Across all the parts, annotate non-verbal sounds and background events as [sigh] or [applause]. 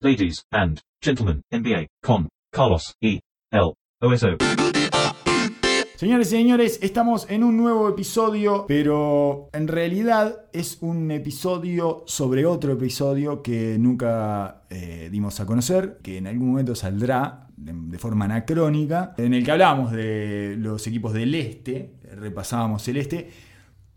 Ladies and gentlemen, NBA con Carlos E. L. OSO. Señores y señores, estamos en un nuevo episodio, pero en realidad es un episodio sobre otro episodio que nunca eh, dimos a conocer, que en algún momento saldrá de, de forma anacrónica, en el que hablábamos de los equipos del este, repasábamos el este,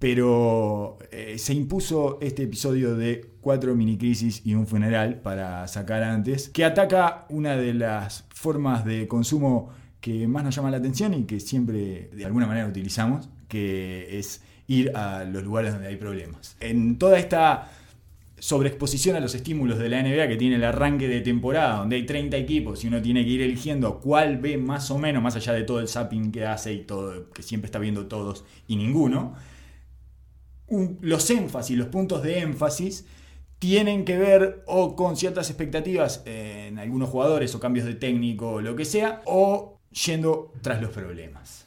pero eh, se impuso este episodio de cuatro mini crisis y un funeral para sacar antes, que ataca una de las formas de consumo que más nos llama la atención y que siempre de alguna manera utilizamos, que es ir a los lugares donde hay problemas. En toda esta sobreexposición a los estímulos de la NBA que tiene el arranque de temporada, donde hay 30 equipos y uno tiene que ir eligiendo cuál ve más o menos, más allá de todo el zapping que hace y todo, que siempre está viendo todos y ninguno, un- los énfasis, los puntos de énfasis tienen que ver o con ciertas expectativas en algunos jugadores o cambios de técnico o lo que sea, o yendo tras los problemas.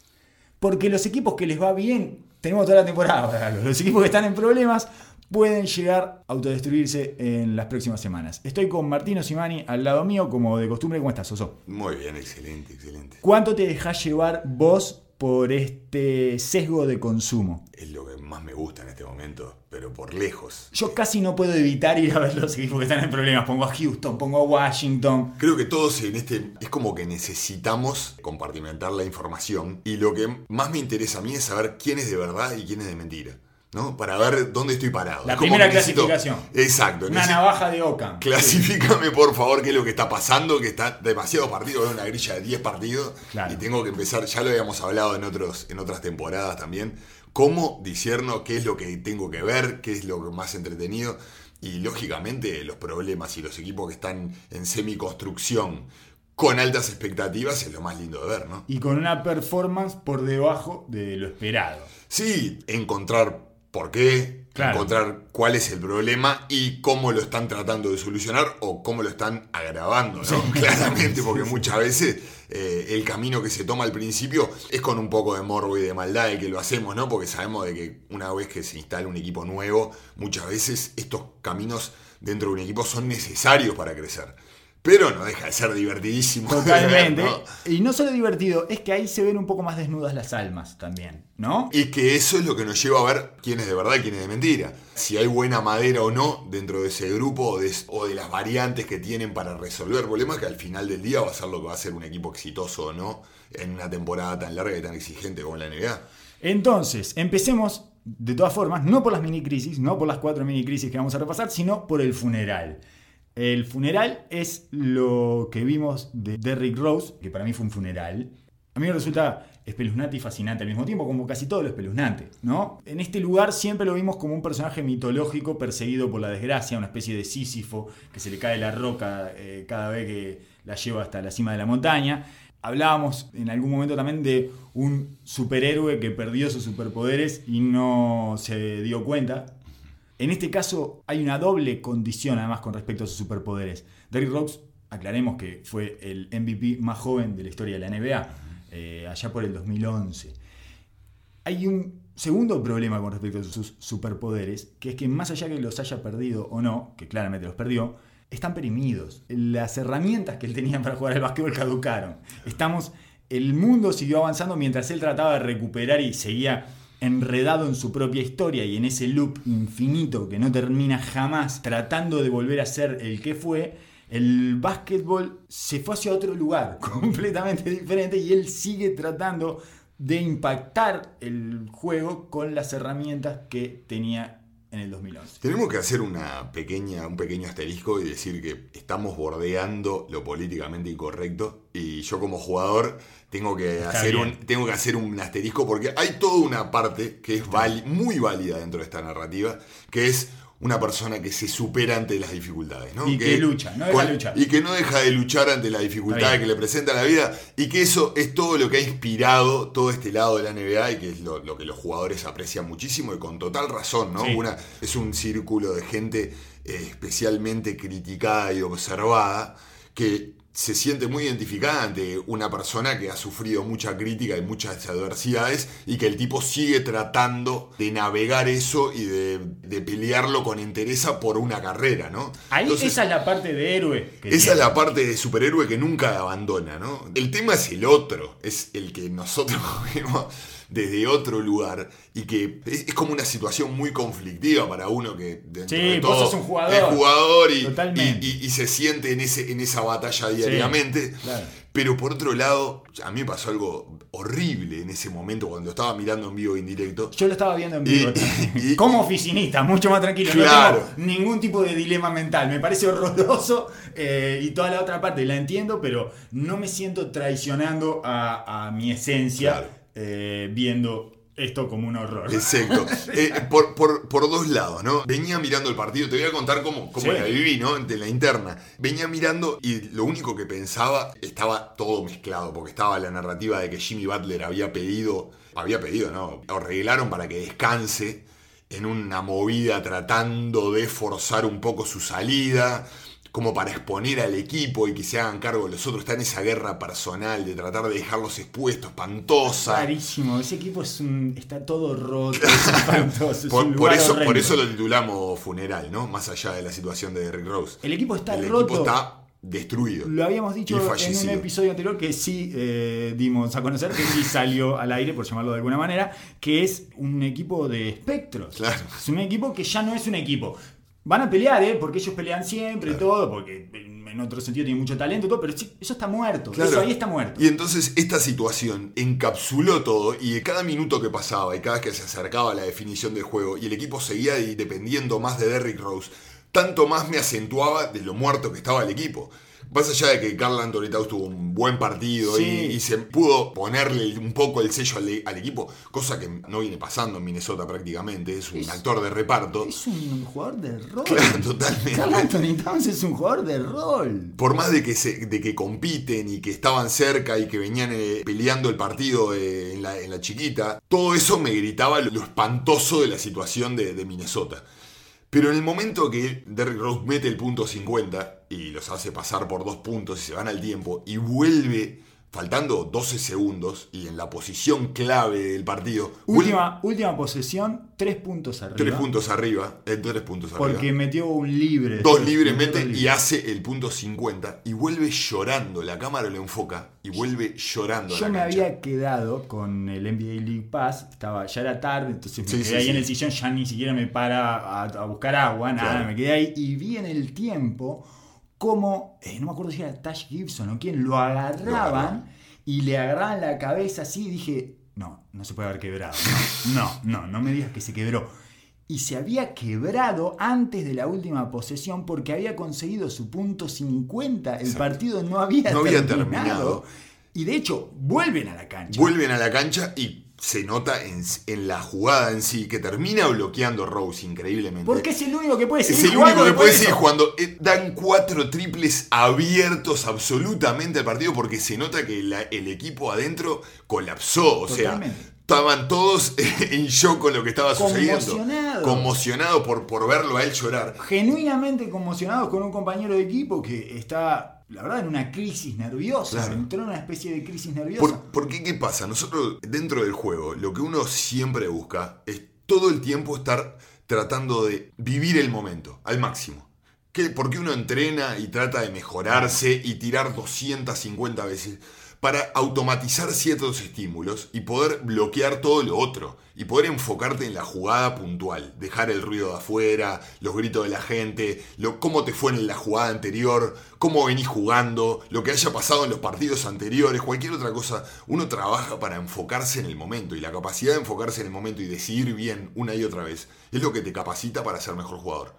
Porque los equipos que les va bien, tenemos toda la temporada para los equipos que están en problemas pueden llegar a autodestruirse en las próximas semanas. Estoy con Martino Simani al lado mío, como de costumbre. ¿Cómo estás, Soso? Muy bien, excelente, excelente. ¿Cuánto te dejás llevar vos por este sesgo de consumo? Es lo que más me gusta en este momento, pero por lejos. Yo casi no puedo evitar ir a ver los equipos que están en problemas. Pongo a Houston, pongo a Washington. Creo que todos en este es como que necesitamos compartimentar la información y lo que más me interesa a mí es saber quién es de verdad y quién es de mentira, ¿no? Para ver dónde estoy parado. La primera necesito- clasificación. Exacto. Una necesito- navaja de Ockham. Clasifícame por favor qué es lo que está pasando, que está demasiado partido, una grilla de 10 partidos Claro. y tengo que empezar, ya lo habíamos hablado en, otros, en otras temporadas también, cómo disierno qué es lo que tengo que ver, qué es lo más entretenido y lógicamente los problemas y los equipos que están en semiconstrucción con altas expectativas es lo más lindo de ver, ¿no? Y con una performance por debajo de lo esperado. Sí, encontrar por qué, Claro. encontrar cuál es el problema y cómo lo están tratando de solucionar o cómo lo están agravando, ¿no? [laughs] Claramente, porque muchas veces eh, el camino que se toma al principio es con un poco de morbo y de maldad de que lo hacemos, ¿no? Porque sabemos de que una vez que se instala un equipo nuevo, muchas veces estos caminos dentro de un equipo son necesarios para crecer. Pero no deja de ser divertidísimo. [laughs] Totalmente. ¿no? Y no solo divertido, es que ahí se ven un poco más desnudas las almas también, ¿no? Y que eso es lo que nos lleva a ver quién es de verdad y quién es de mentira. Si hay buena madera o no dentro de ese grupo o de, o de las variantes que tienen para resolver problemas, que al final del día va a ser lo que va a ser un equipo exitoso o no en una temporada tan larga y tan exigente como la NBA. Entonces, empecemos de todas formas, no por las mini crisis, no por las cuatro mini crisis que vamos a repasar, sino por el funeral. El funeral es lo que vimos de Derrick Rose, que para mí fue un funeral. A mí me resulta espeluznante y fascinante al mismo tiempo, como casi todo lo espeluznante, ¿no? En este lugar siempre lo vimos como un personaje mitológico perseguido por la desgracia, una especie de Sísifo que se le cae la roca eh, cada vez que la lleva hasta la cima de la montaña. Hablábamos en algún momento también de un superhéroe que perdió sus superpoderes y no se dio cuenta. En este caso hay una doble condición además con respecto a sus superpoderes. Derrick Rose, aclaremos que fue el MVP más joven de la historia de la NBA, eh, allá por el 2011. Hay un segundo problema con respecto a sus superpoderes, que es que más allá que los haya perdido o no, que claramente los perdió, están perimidos. Las herramientas que él tenía para jugar al básquetbol caducaron. Estamos, el mundo siguió avanzando mientras él trataba de recuperar y seguía enredado en su propia historia y en ese loop infinito que no termina jamás, tratando de volver a ser el que fue, el básquetbol se fue hacia otro lugar [laughs] completamente diferente y él sigue tratando de impactar el juego con las herramientas que tenía en el 2011. Tenemos que hacer una pequeña, un pequeño asterisco y decir que estamos bordeando lo políticamente incorrecto y yo como jugador tengo que, Está hacer un, tengo que hacer un asterisco porque hay toda una parte que es muy válida dentro de esta narrativa, que es una persona que se supera ante las dificultades, ¿no? Y que lucha, no deja de luchar. Y que no deja de luchar ante las dificultades que le presenta la vida y que eso es todo lo que ha inspirado todo este lado de la NBA y que es lo, lo que los jugadores aprecian muchísimo y con total razón, ¿no? Sí. Una, es un círculo de gente eh, especialmente criticada y observada que se siente muy identificada ante una persona que ha sufrido mucha crítica y muchas adversidades y que el tipo sigue tratando de navegar eso y de, de pelearlo con entereza por una carrera, ¿no? Ahí Entonces, esa es la parte de héroe. que esa es la parte de superhéroe que nunca abandona, ¿no? El tema es el otro, es el que nosotros [laughs] vemos desde otro lugar y que es, es como una situación muy conflictiva para uno que dentro Sí, de vos sos un jugador. es jugador y, Totalmente. y- y- y se siente en, ese, en esa batalla diariamente. claro. Pero por otro lado, a mí me pasó algo horrible en ese momento cuando estaba mirando en vivo en directo. Yo lo estaba viendo en vivo. Y- [laughs] Como oficinista, mucho más tranquilo. Claro. No tengo ningún tipo de dilema mental. Me parece horroroso eh, y toda la otra parte la entiendo, pero no me siento traicionando a, a mi esencia Claro. Eh, viendo esto como un horror. Exacto. [laughs] Eh, por, por- por dos lados, ¿no? Venía mirando el partido, te voy a contar cómo, cómo Sí. la viví, ¿no? De la interna. Venía mirando y lo único que pensaba estaba todo mezclado, porque estaba la narrativa de que Jimmy Butler había pedido, había pedido, ¿no? Arreglaron para que descanse en una movida tratando de forzar un poco su salida como para exponer al equipo y que se hagan cargo de los otros. Está en esa guerra personal de tratar de dejarlos expuestos, espantosa. Rarísimo. Ese equipo es un, está todo roto, [laughs] es espantoso, es Por, un por lugar eso, horrendo. por eso lo titulamos funeral, ¿no? Más allá de la situación de Rick Rose. El equipo está El roto. equipo está destruido. Lo habíamos dicho en un episodio anterior que sí eh, dimos a conocer, que sí salió al aire, por llamarlo de alguna manera, que es un equipo de espectros. Claro. Es un equipo que ya no es un equipo. Van a pelear, ¿eh? Porque ellos pelean siempre y todo, porque en otro sentido tienen mucho talento y todo, pero eso está muerto. Claro. Eso ahí está muerto. Y entonces esta situación encapsuló todo y cada minuto que pasaba y cada vez que se acercaba a la definición del juego y el equipo seguía dependiendo más de Derrick Rose, tanto más me acentuaba de lo muerto que estaba el equipo. Más allá de que Anthony Towns tuvo un buen partido Sí. y, y se pudo ponerle un poco el sello al, al equipo, cosa que no viene pasando en Minnesota prácticamente, es un Es- actor de reparto. Es un jugador de rol. [laughs] Claro, totalmente. Carl Anthony Towns es un jugador de rol. por más de que, se, de que compiten y que estaban cerca y que venían eh, peleando el partido eh, en, la, en la chiquita, todo eso me gritaba lo, lo espantoso de la situación de, de Minnesota. Pero en el momento que Derrick Rose mete el punto 50 y los hace pasar por dos puntos y se van al tiempo y vuelve faltando 12 segundos y en la posición clave del partido, Última, última posesión, tres puntos arriba. tres puntos arriba, eh, tres puntos arriba. Porque metió un libre. Dos libremente dos y libres. hace el punto 50 y vuelve llorando. La cámara lo enfoca y vuelve llorando. a Yo la me cancha. había quedado con el NBA League Pass, estaba, ya era tarde, entonces me Sí, quedé sí, ahí sí. en el sillón, ya ni siquiera me para a, a buscar agua, nada, Claro. me quedé ahí y vi en el tiempo cómo, eh, no me acuerdo si era Tash Gibson o quién, lo agarraban y le agarraban la cabeza así y dije, no, no se puede haber quebrado, no, no, no, no me digas que se quebró. Y se había quebrado antes de la última posesión porque había conseguido su punto 50. El Exacto. partido no había, No había terminado. terminado. Y de hecho, vuelven a la cancha. Vuelven a la cancha y se nota en, en la jugada en sí que termina bloqueando Rose increíblemente. Porque es el único que puede es seguir el jugando único que puede de seguir jugando. Eh, Dan cuatro triples abiertos absolutamente al partido porque se nota que la- el equipo adentro colapsó. O sea, Totalmente. Estaban todos [laughs] en shock con lo que estaba sucediendo. Conmocionados. Conmocionados por, por verlo a él llorar. Genuinamente conmocionados con un compañero de equipo que está, la verdad, en una crisis nerviosa. Claro. Entró en una especie de crisis nerviosa. Por, porque, ¿qué pasa? Nosotros, dentro del juego, lo que uno siempre busca es todo el tiempo estar tratando de vivir el momento al máximo. ¿Qué? Porque uno entrena y trata de mejorarse y tirar 250 veces para automatizar ciertos estímulos y poder bloquear todo lo otro y poder enfocarte en la jugada puntual, dejar el ruido de afuera, los gritos de la gente, lo, cómo te fue en la jugada anterior, cómo venís jugando, lo que haya pasado en los partidos anteriores, cualquier otra cosa. Uno trabaja para enfocarse en el momento y la capacidad de enfocarse en el momento y decidir bien una y otra vez es lo que te capacita para ser mejor jugador.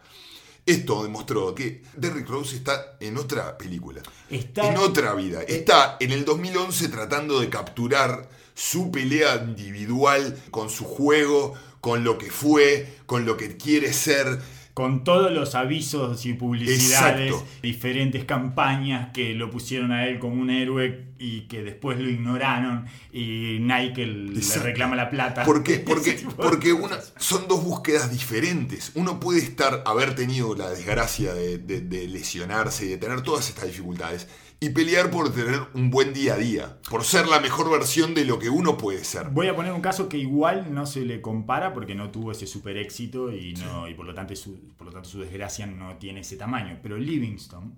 Esto demostró que Derrick Rose está en otra película, Está- en otra vida. Está en el 2011 tratando de capturar su pelea individual con su juego, con lo que fue, con lo que quiere ser. Con todos los avisos y publicidades, Exacto. diferentes campañas que lo pusieron a él como un héroe y que después lo ignoraron y Nike le reclama la plata. ¿Por qué? [laughs] Porque, porque una, son dos búsquedas diferentes. Uno puede estar, haber tenido la desgracia de, de- de lesionarse y de tener todas estas dificultades y pelear por tener un buen día a día, por ser la mejor versión de lo que uno puede ser. Voy a poner un caso que igual no se le compara porque no tuvo ese super éxito y, no, y por, lo tanto su, por lo tanto su desgracia no tiene ese tamaño. Pero Livingston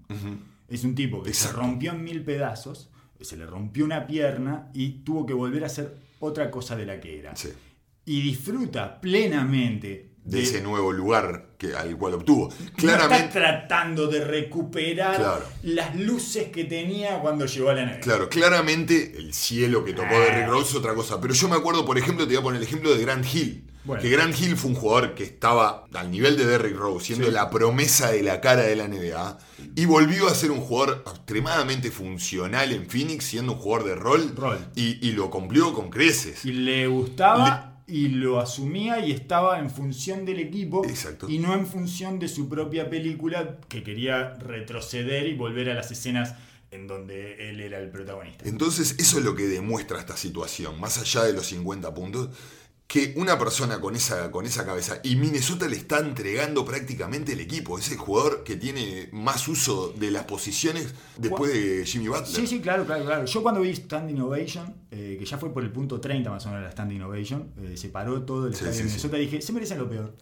es un tipo que Exacto. se rompió en mil pedazos, se le rompió una pierna y tuvo que volver a hacer otra cosa de la que era. Sí. Y disfruta plenamente De ese nuevo lugar que, al cual obtuvo. No está Claramente, tratando de recuperar Claro. las luces que tenía cuando llegó a la NBA. Claro, claramente el cielo que tocó de Rick Rose es otra cosa. Pero yo me acuerdo, por ejemplo, te voy a poner el ejemplo de Grant Hill. Bueno. Que Grant Hill fue un jugador que estaba al nivel de Derrick Rose, siendo Sí. la promesa de la cara de la NBA, y volvió a ser un jugador extremadamente funcional en Phoenix, siendo un jugador de rol, Rol. Y, y lo cumplió con creces. Y le gustaba y lo asumía y estaba en función del equipo Exacto. y no en función de su propia película que quería retroceder y volver a las escenas en donde él era el protagonista. Entonces, eso es lo que demuestra esta situación, más allá de los 50 puntos, que una persona con esa, con esa cabeza, y Minnesota le está entregando prácticamente el equipo, es el jugador que tiene más uso de las posiciones después de Jimmy Butler. Sí, sí, claro, claro, claro. Yo cuando vi Standing Ovation, eh, que ya fue por el punto 30 más o menos la Standing Ovation, eh, se paró todo el Sí, estadio sí, de sí. Minnesota y dije, se merecen lo peor.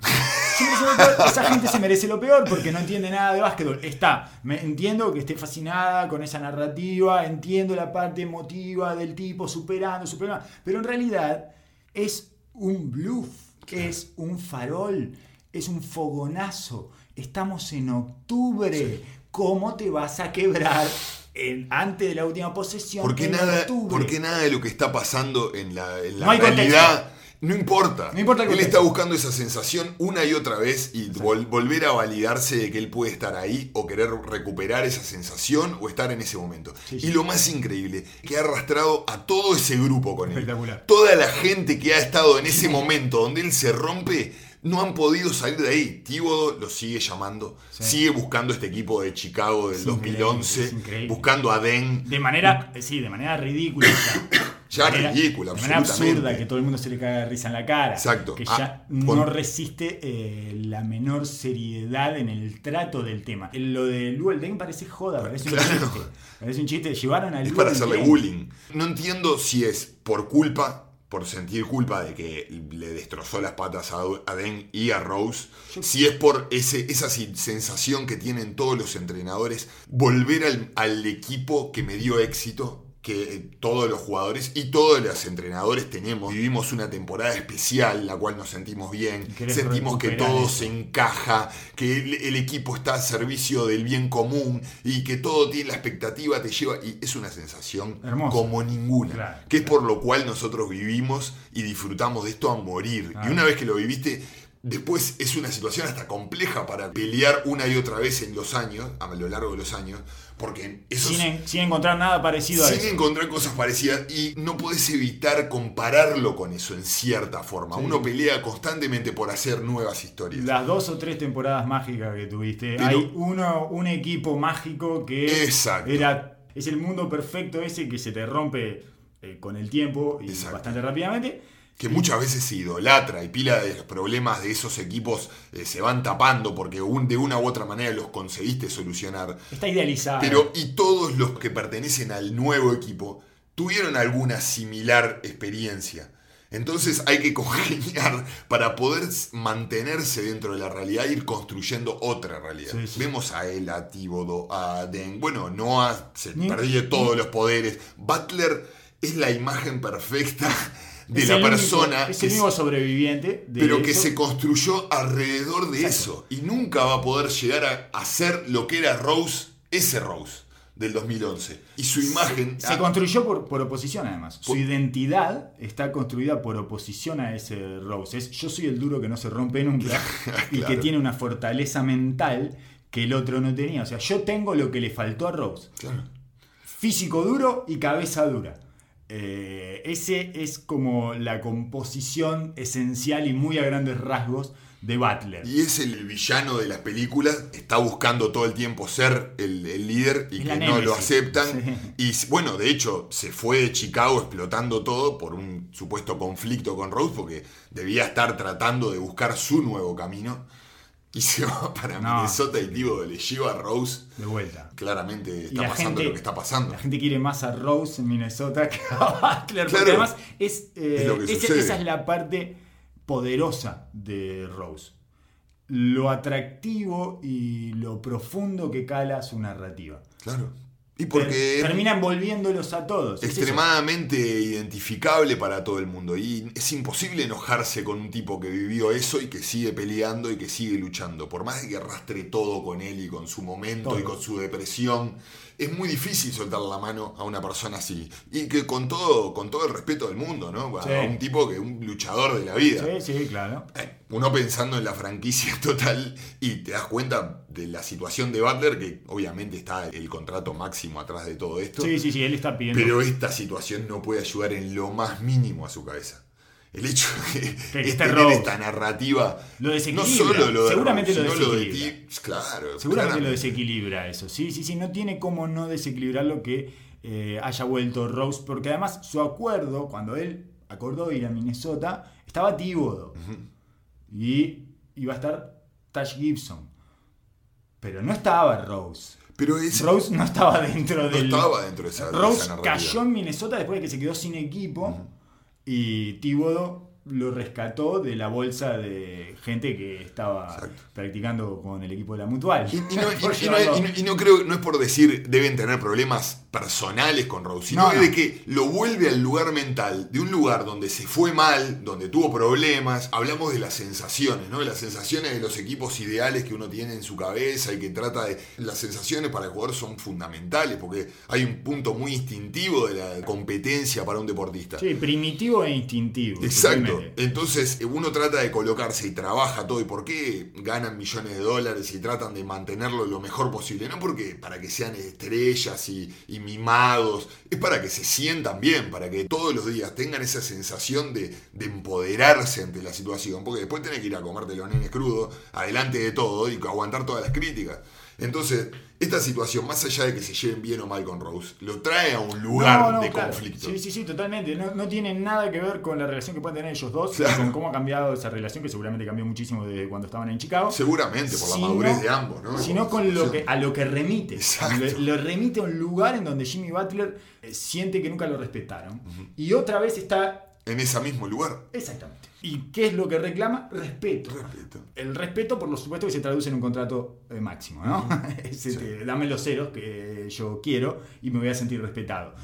Se merecen lo peor. Esa gente se merece lo peor porque no entiende nada de básquetbol. Está, me, entiendo que esté fascinada con esa narrativa, entiendo la parte emotiva del tipo superando, superando, pero en realidad es un bluff, es un farol, es un fogonazo. Estamos en octubre. ¿Cómo te vas a quebrar en- antes de la última posesión? Porque nada, porque nada de lo que está pasando en la, en la No hay realidad no importa. No importa el él está buscando esa sensación una y otra vez y vol- volver a validarse de que él puede estar ahí o querer recuperar esa sensación o estar en ese momento. Sí, sí. Y lo más increíble, que ha arrastrado a todo ese grupo con él. Espectacular. Toda la gente que ha estado en ese momento donde él se rompe, no han podido salir de ahí. Tíbodo lo sigue llamando, Sí. sigue buscando este equipo de Chicago del Es increíble, 2011, es increíble. buscando a Den. De manera, sí, de manera ridícula. Ya manera- ridícula, De manera absolutamente. absurda, que todo el mundo se le caga de risa en la cara. Exacto. Que Ah, ya con- no resiste eh, la menor seriedad en el trato del tema. Lo de Luol Deng parece joda, parece un chiste. [laughs] Parece un chiste. Llevaron a Es Luol para hacerle Deng. bullying. No entiendo si es por culpa, por sentir culpa de que le destrozó las patas a Den y a Rose, si es por ese, esa sensación que tienen todos los entrenadores, volver al, al equipo que me dio éxito que eh, todos los jugadores y todos los entrenadores tenemos. Vivimos una temporada especial, la cual nos sentimos bien, sentimos que todo eso. se encaja, que el, el equipo está a servicio del bien común y que todo tiene la expectativa, te lleva, y es una sensación Hermosa. como ninguna, Claro, que es por lo cual nosotros vivimos y disfrutamos de esto a morir. Y una vez que lo viviste, después es una situación hasta compleja para pelear una y otra vez en los años, a lo largo de los años, porque eso Sin, en- sin encontrar nada parecido a sin eso. encontrar cosas parecidas y no podés evitar compararlo con eso en cierta forma. Sí. Uno pelea constantemente por hacer nuevas historias. Las dos o tres temporadas mágicas que tuviste, Pero- hay uno, un equipo mágico que Exacto. era es el mundo perfecto ese que se te rompe eh, con el tiempo y Exacto. bastante rápidamente. Que muchas veces se idolatra y pila de los problemas de esos equipos eh, se van tapando porque un- de una u otra manera los conseguiste solucionar. Está idealizado. Pero y todos los que pertenecen al nuevo equipo tuvieron alguna similar experiencia. Entonces hay que [laughs] congeniar para poder mantenerse dentro de la realidad e ir construyendo otra realidad. Sí, sí. Vemos a él, a Tíbodo, a Den. Bueno, Noah se perdió todos los poderes. Butler es la imagen perfecta [laughs] de Es la único- persona es que el único sobreviviente de pero que se construyó alrededor de Exacto. eso. Y nunca va a poder llegar a, ser lo que era Rose, ese Rose del 2011. Y su imagen... Se ah, construyó por, por oposición, además. Su identidad está construida por oposición a ese Rose. Es yo soy el duro que no se rompe nunca [laughs] y que tiene una fortaleza mental que el otro no tenía. O sea, yo tengo lo que le faltó a Rose. claro. Físico duro y cabeza dura. Eh, ese es como la composición esencial y muy a grandes rasgos de Butler. Y es el villano de las películas, está buscando todo el tiempo ser el, el líder y Es que no lo aceptan. Y bueno, de hecho, se fue de Chicago explotando todo por un supuesto conflicto con Rose, porque debía estar tratando de buscar su nuevo camino. Y [laughs] se va para No. Minnesota y le lleva a Rose. De vuelta. Claramente está pasando gente- lo que está pasando. La gente quiere más a Rose en Minnesota que a [laughs] Butler. Claro. Porque además es, eh, Es esa es la parte poderosa de Rose. Lo atractivo y lo profundo que cala su narrativa. Claro. Y porque Ter- es termina envolviéndolos a todos. Es extremadamente identificable para todo el mundo. Y es imposible enojarse con un tipo que vivió eso y que sigue peleando y que sigue luchando. Por más de que arrastre todo con él y con su momento Todo. y con su depresión, es muy difícil soltar la mano a una persona así. Y que con todo, con todo el respeto del mundo, ¿no? A un tipo que un luchador de la vida. Sí, sí, claro. Eh, Uno pensando en la franquicia [laughs] total y te das cuenta de la situación de Butler, que obviamente está el contrato máximo atrás de todo esto. Sí, sí, sí, él está pidiendo. Pero esta situación no puede ayudar en lo más mínimo a su cabeza. El hecho de Que es tener esta narrativa. Lo No desequilibra. solo lo de Seguramente Rose, lo de desequilibra. Claro. Seguramente lo desequilibra eso. Sí, sí, sí, no tiene cómo no desequilibrar lo que eh, haya vuelto Rose, porque además su acuerdo, cuando él acordó ir a Minnesota, estaba Tíbodo y iba a estar Tash Gibson. Pero no estaba Rose. Pero Rose no estaba dentro no del. estaba dentro de esa, de Rose esa cayó en Minnesota después de que se quedó sin equipo y Tíbodo lo rescató de la bolsa de gente que estaba Exacto. practicando con el equipo de la Mutual. Y, y no, [laughs] y- y creo, no es por decir deben tener problemas personales con Rose, sino no. de que lo vuelve al lugar mental, de un lugar donde se fue mal, donde tuvo problemas. Hablamos de las sensaciones, ¿no? De las sensaciones de los equipos ideales que uno tiene en su cabeza y que trata de. Las sensaciones para el jugador son fundamentales porque hay un punto muy instintivo de la competencia para un deportista. Sí, primitivo e instintivo. Exacto. Totalmente. Entonces eh, uno trata de colocarse y trabaja todo. ¿Y por qué ganan millones de dólares y tratan de mantenerlo lo mejor posible? No porque para que sean estrellas y, y mimados, es para que se sientan bien, para que todos los días tengan esa sensación de, de empoderarse ante la situación. Porque después tenés que ir a comerte los nenes crudos, adelante de todo y aguantar todas las críticas. Entonces, esta situación, más allá de que se lleven bien o mal con Rose, lo trae a un lugar No, no, de claro. conflicto. Sí, sí, sí, totalmente. No, no tiene nada que ver con la relación que pueden tener ellos dos, Claro. con cómo ha cambiado esa relación, que seguramente cambió muchísimo desde cuando estaban en Chicago. Seguramente, por la madurez de ambos, ¿no? Sino con lo que, a lo que remite. Lo remite a un lugar en donde Jimmy Butler eh, siente que nunca lo respetaron. Y otra vez está En ese mismo lugar. exactamente. ¿Y qué es lo que reclama? Respeto. Respeto. El respeto, por lo supuesto, que se traduce en un contrato eh, máximo, ¿no? [laughs] Es, este, Dame los ceros que yo quiero y me voy a sentir respetado.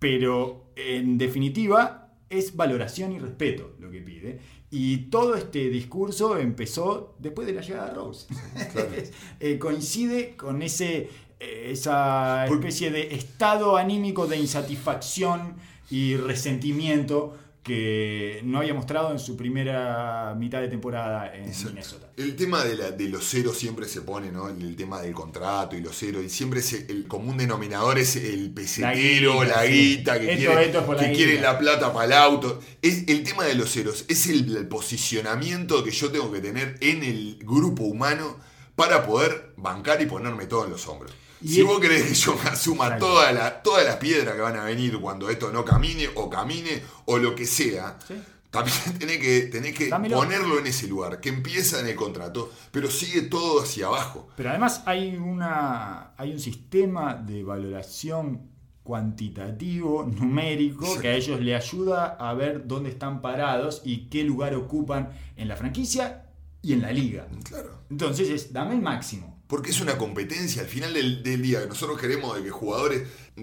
Pero, en definitiva, es valoración y respeto lo que pide. Y todo este discurso empezó después de la llegada de Rose. [laughs] Eh, coincide con ese, eh, esa especie de estado anímico de insatisfacción y resentimiento que no había mostrado en su primera mitad de temporada en Exacto. Minnesota. El tema de, la- de los ceros siempre se pone, ¿no? El, tema del contrato y los ceros. Y siempre se- el común denominador es el pesetero, la guita, que, Esto- quiere, esto es por la que quiere guita. la plata para el auto. Es, el tema de los ceros es el, el posicionamiento que yo tengo que tener en el grupo humano para poder bancar y ponerme todo en los hombros. Y si es- vos querés que yo me asuma todas las todas las piedras que van a venir cuando esto no camine o camine o lo que sea, Sí. también [laughs] tenés que, tenés que Dámelo. ponerlo en ese lugar, que empieza en el contrato, pero sigue todo hacia abajo. Pero además hay, una, hay un sistema de valoración cuantitativo, numérico, que a ellos le ayuda a ver dónde están parados y qué lugar ocupan en la franquicia y en la liga. Claro. Entonces es, dame el máximo. Porque es una competencia. Al final del, del día, nosotros queremos de que jugadores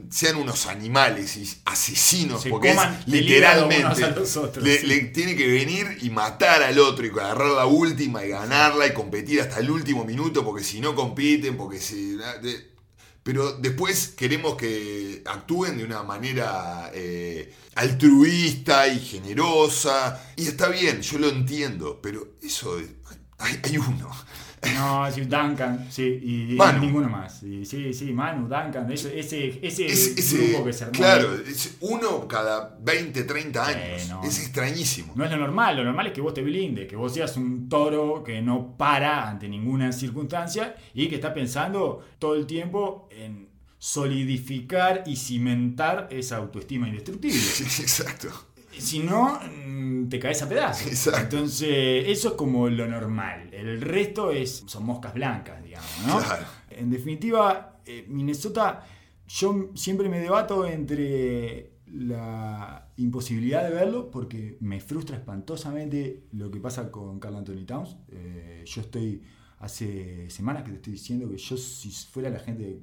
sean unos animales y asesinos. Se porque es coman literalmente. unos a los otros, le, sí. le tiene que venir y matar al otro y agarrar la última y ganarla y competir hasta el último minuto. Porque si no compiten, porque si. pero después queremos que actúen de una manera eh, altruista y generosa. Y está bien, yo lo entiendo, pero eso, hay, hay uno. No, sí, Duncan, sí, y, ninguno más. Y sí, sí, Manu, Duncan, ese, ese, ese, Es- ese- grupo que se armó. claro, es uno cada 20, 30 Sí, años. no. Es extrañísimo. No es lo normal, lo normal es que vos te blindes, que vos seas un toro que no para ante ninguna circunstancia y que está pensando todo el tiempo en solidificar y cimentar esa autoestima indestructible. Sí, [laughs] exacto. Si no, mm, te caes a pedazos. Exacto. Entonces, eso es como lo normal. El resto es, son moscas blancas, digamos, ¿no? Claro. En definitiva, eh, Minnesota, yo siempre me debato entre la imposibilidad de verlo, porque me frustra espantosamente lo que pasa con Carl Anthony Towns. Eh, yo estoy, hace semanas que te estoy diciendo que yo si fuera la gente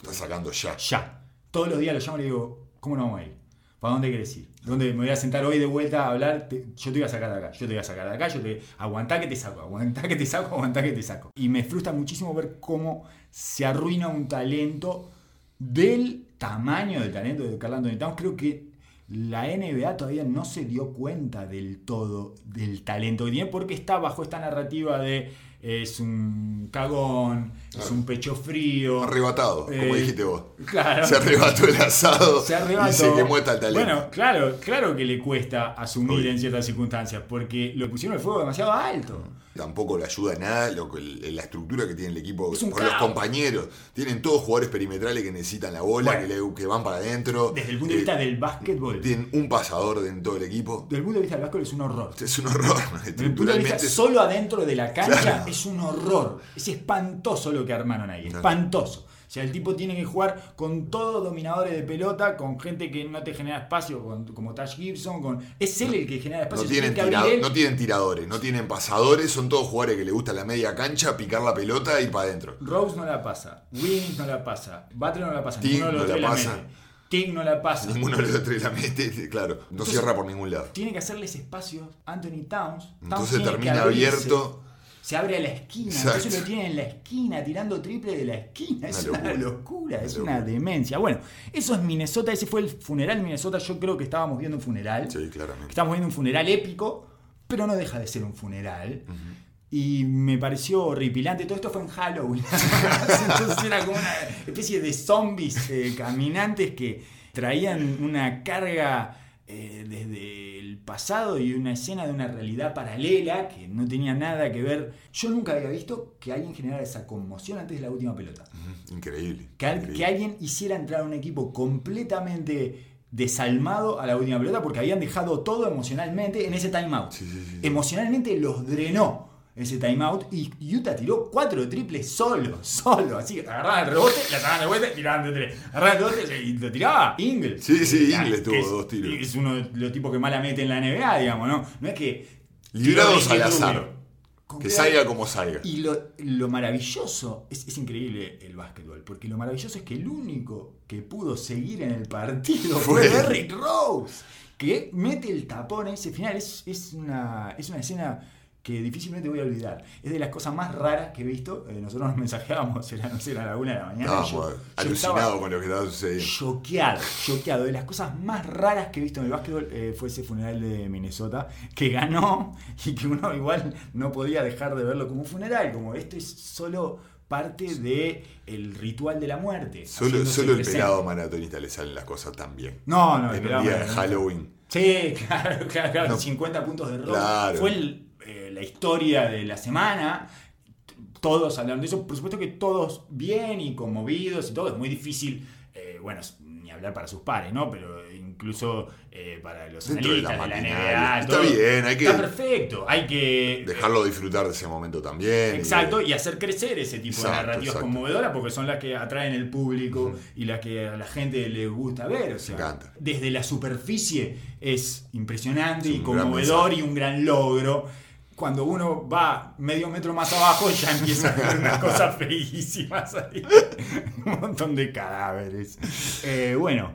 Está sacando ya. ya. Todos los días lo llamo y le digo, ¿cómo no vamos a ir? ¿Para dónde querés ir? ¿Dónde me voy a sentar hoy de vuelta a hablar? Yo te voy a sacar de acá, yo te voy a sacar de acá, yo te... Aguantá que te saco, aguantá que te saco, aguantá que te saco. Y me frustra muchísimo ver cómo se arruina un talento del tamaño del talento de Carl Anthony Towns. Creo que la NBA todavía no se dio cuenta del todo del talento que tiene porque está bajo esta narrativa de es un cagón, es un pecho frío. Arrebatado, como Eh, dijiste vos. Claro. Se arrebató el asado Se arrebató. y se quemó tal talento. Bueno, claro, claro que le cuesta asumir Obvio. en ciertas circunstancias, porque lo pusieron el fuego demasiado alto. Tampoco le ayuda nada lo la estructura que tiene el equipo con los compañeros. Tienen todos jugadores perimetrales que necesitan la bola, Bueno. que, le- que van para adentro. Desde el punto de Eh, vista del básquetbol, Tienen un pasador en todo el equipo. desde el punto de vista del básquetbol es un horror. Es un horror. Desde el punto de vista Estructuralmente. es- solo adentro de la cancha Claro. es un horror. Es espantoso lo que armaron ahí, espantoso. O sea, el tipo tiene que jugar con todos dominadores de pelota, con gente que no te genera espacio, con- como Tash Gibson, con es él el que genera espacio. No tienen, tiene que tirado- abrir él. no tienen tiradores, no tienen pasadores, son todos jugadores que le gusta la media cancha, picar la pelota ir para adentro. Rose no la pasa, Wiggins no la pasa, Butler no la pasa, Tig ninguno de los no la pasa. no la pasa. Ninguno de los tres la mete, [laughs] claro, no Entonces- cierra por ningún lado. Tiene que hacerles espacios Anthony Towns. Towns Entonces termina abierto. Se abre a la esquina, Exacto. entonces lo tiene en la esquina, tirando triple de la esquina. Es Una una locura. Una es locura. una demencia. Bueno, eso es Minnesota, ese fue el funeral Minnesota. Yo creo que estábamos viendo un funeral. Sí, claramente. Estamos viendo un funeral épico, pero no deja de ser un funeral. Y me pareció horripilante. Todo esto fue en Halloween. [laughs] Entonces era como una especie de zombies eh, caminantes que traían una carga eh, desde el pasado y una escena de una realidad paralela que no tenía nada que ver. Yo nunca había visto que alguien generara esa conmoción antes de la última pelota. Increíble. Que, al- increíble. que alguien hiciera entrar a un equipo completamente desalmado a la última pelota porque habían dejado todo emocionalmente en ese timeout. Sí, sí, sí. Emocionalmente los drenó ese timeout y Utah tiró cuatro triples solo, solo. Así que agarraban el rebote, la sacaban de vuelta, tiraban de tres. Agarraban el rebote y lo tiraba Ingles. Sí, sí, que tuvo dos tiros. Es uno de los tipos que más la mete en la NBA, digamos, ¿no? No es que. Librados al 20 azar. Que salga como salga. Y lo, lo maravilloso, es, es increíble el básquetbol, porque lo maravilloso es que el único que pudo seguir en el partido [laughs] fue Fue. Derrick Rose, que mete el tapón en ese final. Es, es, una, es una escena que difícilmente voy a olvidar. Es de las cosas más raras que he visto. Eh, nosotros nos mensajeábamos, era, no sé, era la una de la mañana. Y yo- yo alucinados estaba con lo que estaba sucediendo. choqueado, choqueado. De las cosas más raras que he visto en el básquetbol eh, fue ese funeral de Minnesota, que ganó y que uno igual no podía dejar de verlo como un funeral, como esto es solo parte de el ritual de la muerte. Solo, solo el pelado maratonista le salen las cosas tan bien. No, no, el en un día de. Halloween. Sí, [laughs] claro, claro, claro. No. 50 puntos de robo. Claro. Fue el, eh, la historia de la semana. Todos hablaron de eso. Por supuesto que todos bien y conmovidos y todo. Es muy difícil, eh, bueno, ni hablar para sus pares, ¿no? Pero incluso eh, para los Dentro de la analistas de la, maquinaria. NBA. Está todo. bien, hay que- Está perfecto. Hay que. Dejarlo disfrutar de ese momento también. Exacto, de- y hacer crecer ese tipo Exacto, de narrativas exacto. conmovedoras porque son las que atraen el público y las que a la gente le gusta ver. O sea, encanta. desde la superficie es impresionante Es y conmovedor y un gran logro. Cuando uno va medio metro más abajo ya empieza a ver unas cosas feísimas ahí. [laughs] un montón de cadáveres. Eh, bueno.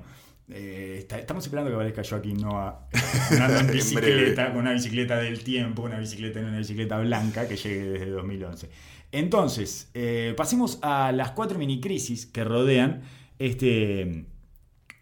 eh, está- estamos esperando que aparezca Joaquín Noah andando [laughs] en En bicicleta, con una bicicleta del tiempo, una bicicleta en una bicicleta blanca que llegue desde 2011. Entonces, eh, pasemos a las cuatro mini crisis que rodean este,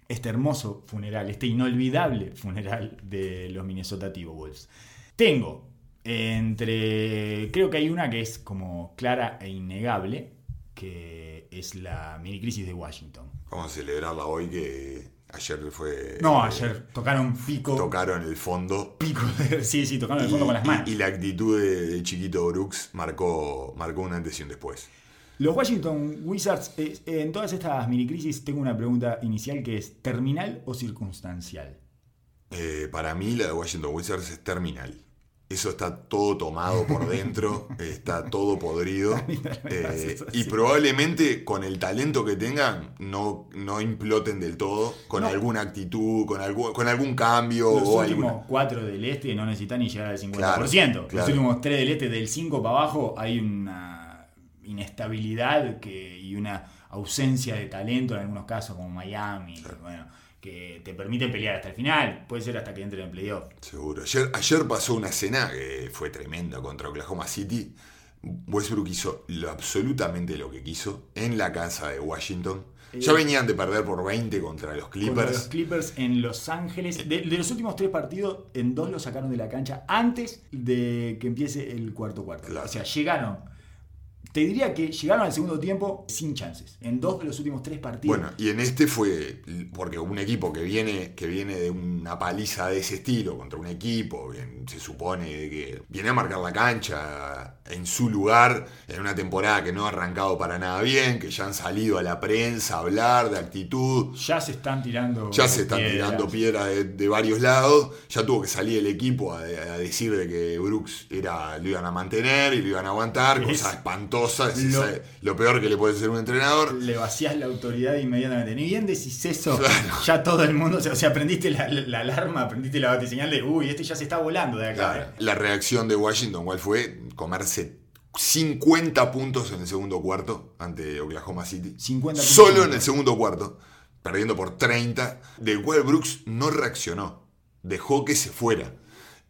este hermoso funeral, este inolvidable funeral de los Minnesota Timberwolves. Tengo Entre. Creo que hay una que es como clara e innegable, que es la mini crisis de Washington. Vamos a celebrarla hoy que ayer fue. No, eh, ayer tocaron pico. Tocaron el fondo. Pico. de- [laughs] sí, sí, tocaron el Y, fondo con las manos. y- y la actitud de, de chiquito Brooks marcó, marcó un antes y un después. Los Washington Wizards, eh, en todas estas mini crisis, tengo una pregunta inicial que es: ¿terminal o circunstancial? Eh, para mí la de Washington Wizards es terminal. Eso está todo tomado por [laughs] dentro, está todo podrido. [laughs] eh, y probablemente con el talento que tengan no, no imploten del todo, con No. alguna actitud, con algún, con algún cambio Los o últimos alguna- cuatro del este no necesitan ni llegar al 50%. Claro, claro. Los últimos tres del este, del 5 para abajo, hay una inestabilidad que, y una ausencia de talento en algunos casos, como Miami, bueno, que te permiten pelear hasta el final. Puede ser hasta que entren en playoff. Seguro. Ayer, ayer pasó una escena que fue tremenda contra Oklahoma City. Westbrook hizo lo- absolutamente lo que quiso en la casa de Washington. Ya Eh, venían de perder por 20 contra los Contra Clippers. los Clippers en Los Ángeles. De, de los últimos tres partidos, en dos los sacaron de la cancha antes de que empiece el cuarto cuarto. Claro. O sea, llegaron. Te diría que llegaron al segundo tiempo sin chances. En dos de los últimos tres partidos. Bueno, y en este fue porque un equipo que viene, que viene de una paliza de ese estilo contra un equipo, bien, se supone que viene a marcar la cancha en su lugar, en una temporada que no ha arrancado para nada bien, que ya han salido a la prensa a hablar de actitud, ya se están tirando. ya se están piedras. tirando piedras de, de varios lados, ya tuvo que salir el equipo a, a decir de que Brooks era, lo iban a mantener y lo iban a aguantar, Es- cosa espantosa, lo- peor que le puede ser un entrenador. Le vacías la autoridad inmediatamente. Ni bien decís eso, Claro. ya todo el mundo. O sea, aprendiste la, la alarma, aprendiste la batiseñal de uy, este ya se está volando de acá. Claro. ¿eh?". La reacción de Washington, ¿cuál fue? Comerse 50 puntos en el segundo cuarto ante Oklahoma City. 50 puntos. Solo en el segundo cuarto, perdiendo por 30, del cual Brooks no reaccionó. Dejó que se fuera.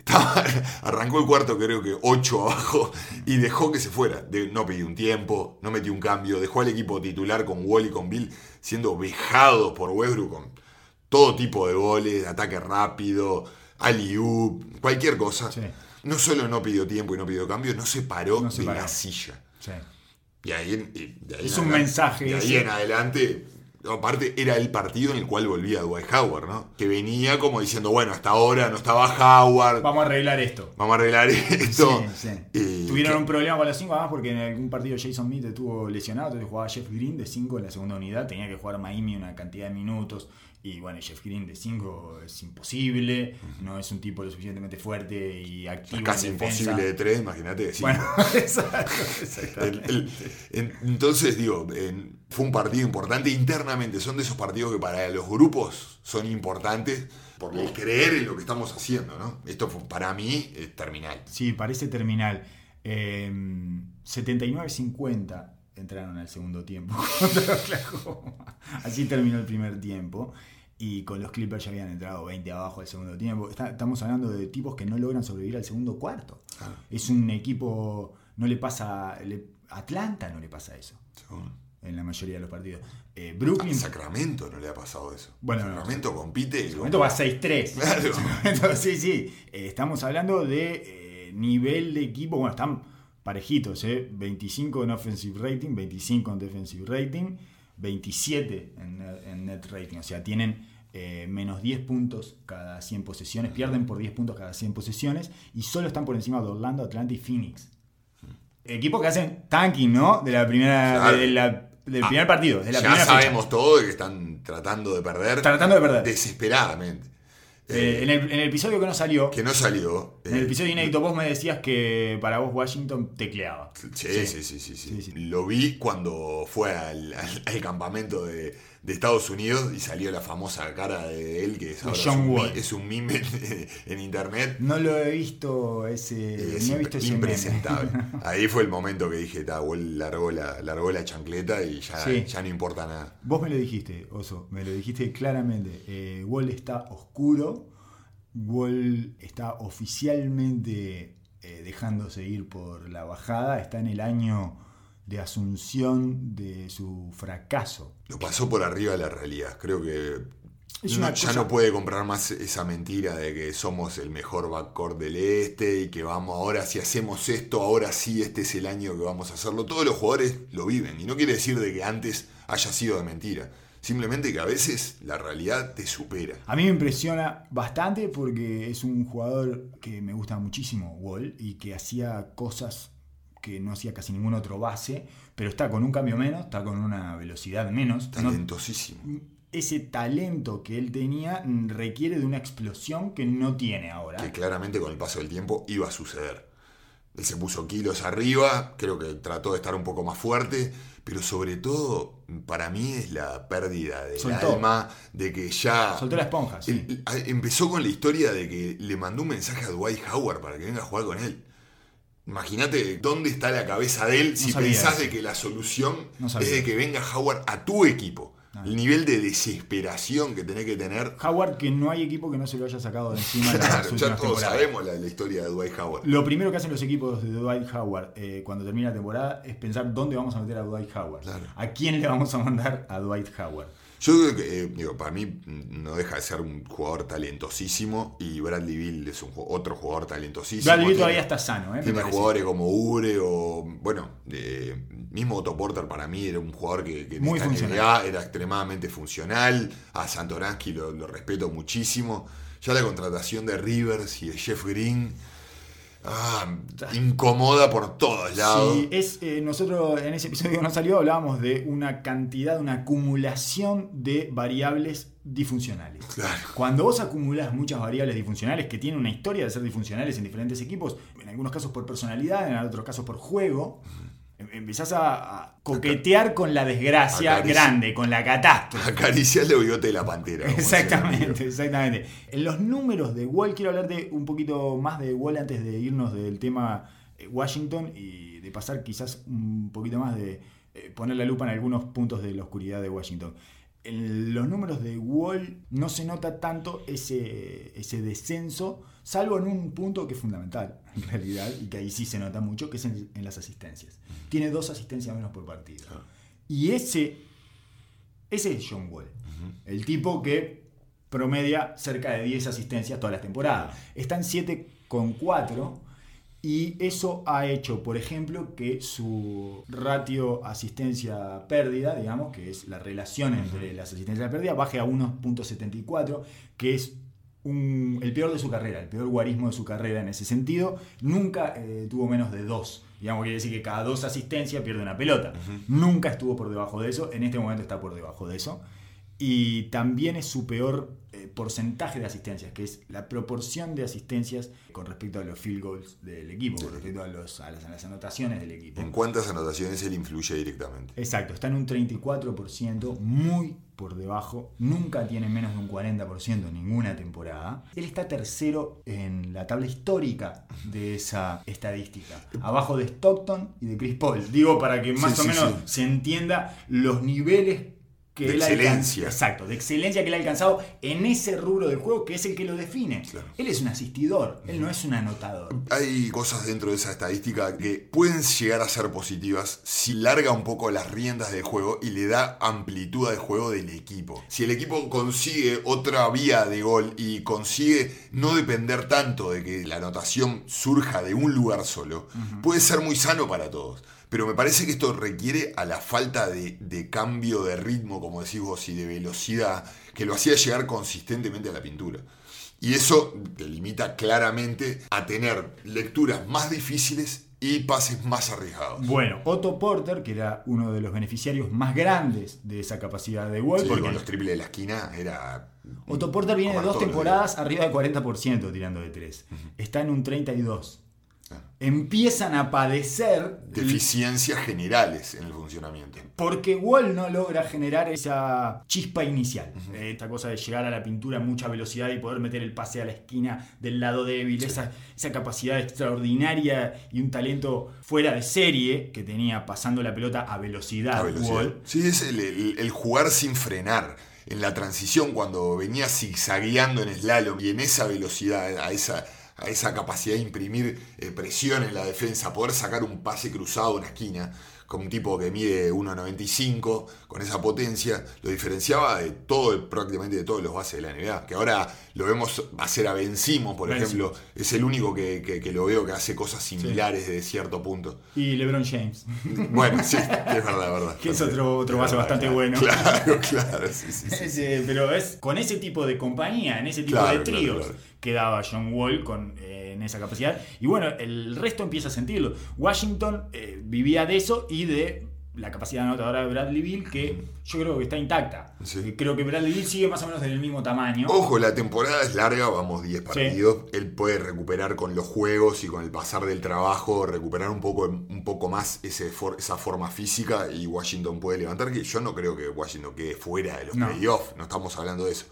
Estaba- [laughs] arrancó el cuarto creo que 8 abajo y dejó que se fuera. De- no pidió un tiempo, no metió un cambio, dejó al equipo titular con Wall y con Bill siendo vejados por Westbrook con todo tipo de goles, ataque rápido, alley-oop, cualquier cosa. Sí. No solo no pidió tiempo y no pidió cambio, no se paró No se de paró. la silla. Sí. Y ahí, en- y de ahí Es un adelante- mensaje ahí ese. en adelante, aparte, era el partido en el cual volvía Dwight Howard, ¿no? Que venía como diciendo, bueno, hasta ahora no estaba Howard, Vamos a arreglar esto. vamos a arreglar esto. Sí, sí. Tuvieron que- un problema con los 5 además porque en algún partido Jason Mead estuvo lesionado, entonces jugaba Jeff Green de 5 en la segunda unidad, tenía que jugar Miami una cantidad de minutos y bueno, Jeff Green de 5 es imposible, no es un tipo lo suficientemente fuerte y activo. Casi imposible de tres, imagínate. de cinco. Bueno, [laughs] exacto, exactamente. el- entonces, digo, en- fue un partido importante internamente. Son de esos partidos que para los grupos son importantes por el creer en lo que estamos haciendo, ¿no? Esto fue- para mí es terminal. Sí, parece terminal. Eh, 79-50 entraron al segundo tiempo [laughs] contra Oklahoma. Así terminó el primer tiempo. Y con los Clippers ya habían entrado 20 abajo al segundo tiempo. Está- estamos hablando de tipos que no logran sobrevivir al segundo cuarto. Claro. Es un equipo. No le pasa. le- Atlanta no le pasa eso Según- en la mayoría de los partidos. Eh, A Brooklyn. Sacramento no le ha pasado eso. Bueno, no. Sacramento compite y Sacramento va 6-3. Claro. [laughs] Sacramento, sí, sí. Eh, estamos hablando de eh, nivel de equipo. Bueno, están parejitos, ¿eh? 25 en offensive rating, 25 en defensive rating, 27 en, net- en net rating. O sea, tienen eh, menos 10 puntos cada 100 posesiones, pierden por 10 puntos cada 100 posesiones y solo están por encima de Orlando, Atlanta y Phoenix. Equipos que hacen tanking, ¿no? De la primera, Claro. de la- del Ah, primer partido, de la ya primera fecha. sabemos todo de que están tratando de perder Tratando de perder. desesperadamente. Eh, en, el, en el episodio que no salió, Que no salió. En el eh, episodio inédito vos me decías que para vos Washington tecleaba. Sí, sí, sí, sí, sí. Sí, sí. Lo vi cuando fue al, al- al campamento de, de Estados Unidos y salió la famosa cara de él, que es, De ahora John es, un, mi- Wall. es un meme [laughs] en, internet. No lo he visto ese. Es no he visto ese meme. impresentable. [laughs] Ahí fue el momento que dije, ta, Wall largó la, largó la chancleta y ya, Sí. ya no importa nada. Vos me lo dijiste, Oso, me lo dijiste claramente. Eh, Wall está oscuro. Wall está oficialmente eh, dejándose ir por la bajada. Está en el año de asunción de su fracaso. Lo pasó por arriba de la realidad. Creo que No, ya no puede comprar más esa mentira de que somos el mejor backcourt del este y que vamos ahora si hacemos esto, ahora sí este es el año que vamos a hacerlo. Todos los jugadores lo viven y no quiere decir de que antes haya sido de mentira. Simplemente que a veces la realidad te supera. A mí me impresiona bastante porque es un jugador que me gusta muchísimo, Wall, y que hacía cosas que no hacía casi ningún otro base, pero está con un cambio menos, está con una velocidad menos. No- Talentosísimo. ese talento que él tenía requiere de una explosión que no tiene ahora. Que claramente con el paso del tiempo iba a suceder. Él se puso kilos arriba, creo que trató de estar un poco más fuerte, pero sobre todo para mí es la pérdida del Soltó. alma, de que ya... Soltó la esponja, sí. Él- empezó con la historia de que le mandó un mensaje a Dwight Howard para que venga a jugar con él. Imagínate dónde está la cabeza de él si pensás eso. de que la solución No es de que venga Howard a tu equipo. El nivel de desesperación que tenés que tener. Howard, que no hay equipo que no se lo haya sacado de encima [laughs] ya todos sabemos la, la historia de Dwight Howard. Lo primero que hacen los equipos de Dwight Howard eh, cuando termina la temporada es pensar dónde vamos a meter a Dwight Howard. Claro. ¿A quién le vamos a mandar a Dwight Howard? Yo creo que, eh, digo, para mí mm, no deja de ser un jugador talentosísimo y Bradley Bill es un, otro jugador talentosísimo. Bradley Tiene- todavía está sano, ¿eh? Tiene jugadores como Ure o, bueno, eh, mismo Otto Porter para mí era un jugador que, que Muy. NBA era extremadamente funcional. A Santoransky lo, lo respeto muchísimo. Ya la contratación de Rivers y de Jeff Green, ah, incomoda por todos lados. Sí, es, eh, nosotros en ese episodio que nos salió hablábamos de una cantidad, una acumulación de variables disfuncionales. Claro. Cuando vos acumulás muchas variables disfuncionales que tienen una historia de ser disfuncionales en diferentes equipos, en algunos casos por personalidad, en otros casos por juego, empezás a, a coquetear con la desgracia grande, con la catástrofe. Acariciarle el bigote de la pantera. Exactamente, exactamente. En los números de Wall, quiero hablarte un poquito más de Wall antes de irnos del tema eh, Washington y de pasar quizás un poquito más de eh, poner la lupa en algunos puntos de la oscuridad de Washington. En los números de Wall no se nota tanto ese, ese descenso, salvo en un punto que es fundamental, [laughs] en realidad, y que ahí sí se nota mucho, que es en, en las asistencias. Tiene dos asistencias menos por partido. Y ese, ese es John Wall. El tipo que promedia cerca de 10 asistencias todas las temporadas. Está en 7,4 y eso ha hecho, por ejemplo, que su ratio asistencia-pérdida, digamos, que es la relación entre las asistencias y la pérdida, baje a 1.74, que es un- el peor de su carrera, el peor guarismo de su carrera en ese sentido. Nunca eh, tuvo menos de 2. Digamos, quiere decir que cada dos asistencias pierde una pelota. Nunca estuvo por debajo de eso. En este momento está por debajo de eso. Y también es su peor eh, porcentaje de asistencias, que es la proporción de asistencias con respecto a los field goals del equipo, con respecto a, los- a las, a las anotaciones del equipo. ¿En cuántas anotaciones él influye directamente? Exacto, está en un 34%, muy por debajo, nunca tiene menos de un 40% en ninguna temporada. Él está tercero en la tabla histórica de esa estadística, abajo de Stockton y de Chris Paul. Digo para que más Sí, o sí, menos se entienda los niveles que De él ha alcan- excelencia. Exacto, de excelencia que él ha alcanzado en ese rubro del juego que es el que lo define. Claro. Él es un asistidor, él no es un anotador. Hay cosas dentro de esa estadística que pueden llegar a ser positivas si larga un poco las riendas del juego y le da amplitud al juego del equipo. Si el equipo consigue otra vía de gol y consigue no depender tanto de que la anotación surja de un lugar solo, puede ser muy sano para todos. Pero me parece que esto requiere a la falta de, de cambio de ritmo, como decís vos, y de velocidad, que lo hacía llegar consistentemente a la pintura. Y eso te limita claramente a tener lecturas más difíciles y pases más arriesgados. Bueno, Otto Porter, que era uno de los beneficiarios más grandes de esa capacidad de gol, Sí, porque con los triples de la esquina era. Otto Porter viene de dos temporadas arriba del 40% tirando de 3. Está en un 32. Empiezan a padecer Deficiencias generales en el funcionamiento. porque Wall no logra generar esa chispa inicial. Eh, Esta cosa de llegar a la pintura a mucha velocidad y poder meter el pase a la esquina del lado débil. Esa, esa capacidad extraordinaria y un talento fuera de serie que tenía pasando la pelota a velocidad, velocidad. Wall. Sí, es el, el- el jugar sin frenar. En la transición, cuando venía zigzagueando en slalom y en esa velocidad, a esa, a esa capacidad de imprimir eh, presión en la defensa, poder sacar un pase cruzado a una esquina, como un tipo que mide 1.95, con esa potencia, lo diferenciaba de todo, prácticamente de todos los bases de la NBA. Que ahora lo vemos hacer a Ben Simmons, por Ben ejemplo. Es el único que, que- que lo veo que hace cosas similares desde cierto punto. Y LeBron James. Bueno, sí, [laughs] es verdad, verdad. Que es otro- otro base verdad, bastante claro, bueno. Claro, claro, sí, sí, sí. Pero es con ese tipo de compañía, en ese tipo Claro, de tríos, claro. quedaba John Wall con, eh, en esa capacidad. Y bueno, el resto empieza a sentirlo. Washington eh, vivía de eso y de la capacidad anotadora de Bradley Bill, que yo creo que está intacta. Sí. Eh, Creo que Bradley Bill sigue más o menos del mismo tamaño. Ojo, la temporada es larga, vamos 10 partidos. Él puede recuperar con los juegos y con el pasar del trabajo, recuperar un poco, un poco más ese for- esa forma física y Washington puede levantar, que yo no creo que Washington quede fuera de los No. playoffs, no estamos hablando de eso.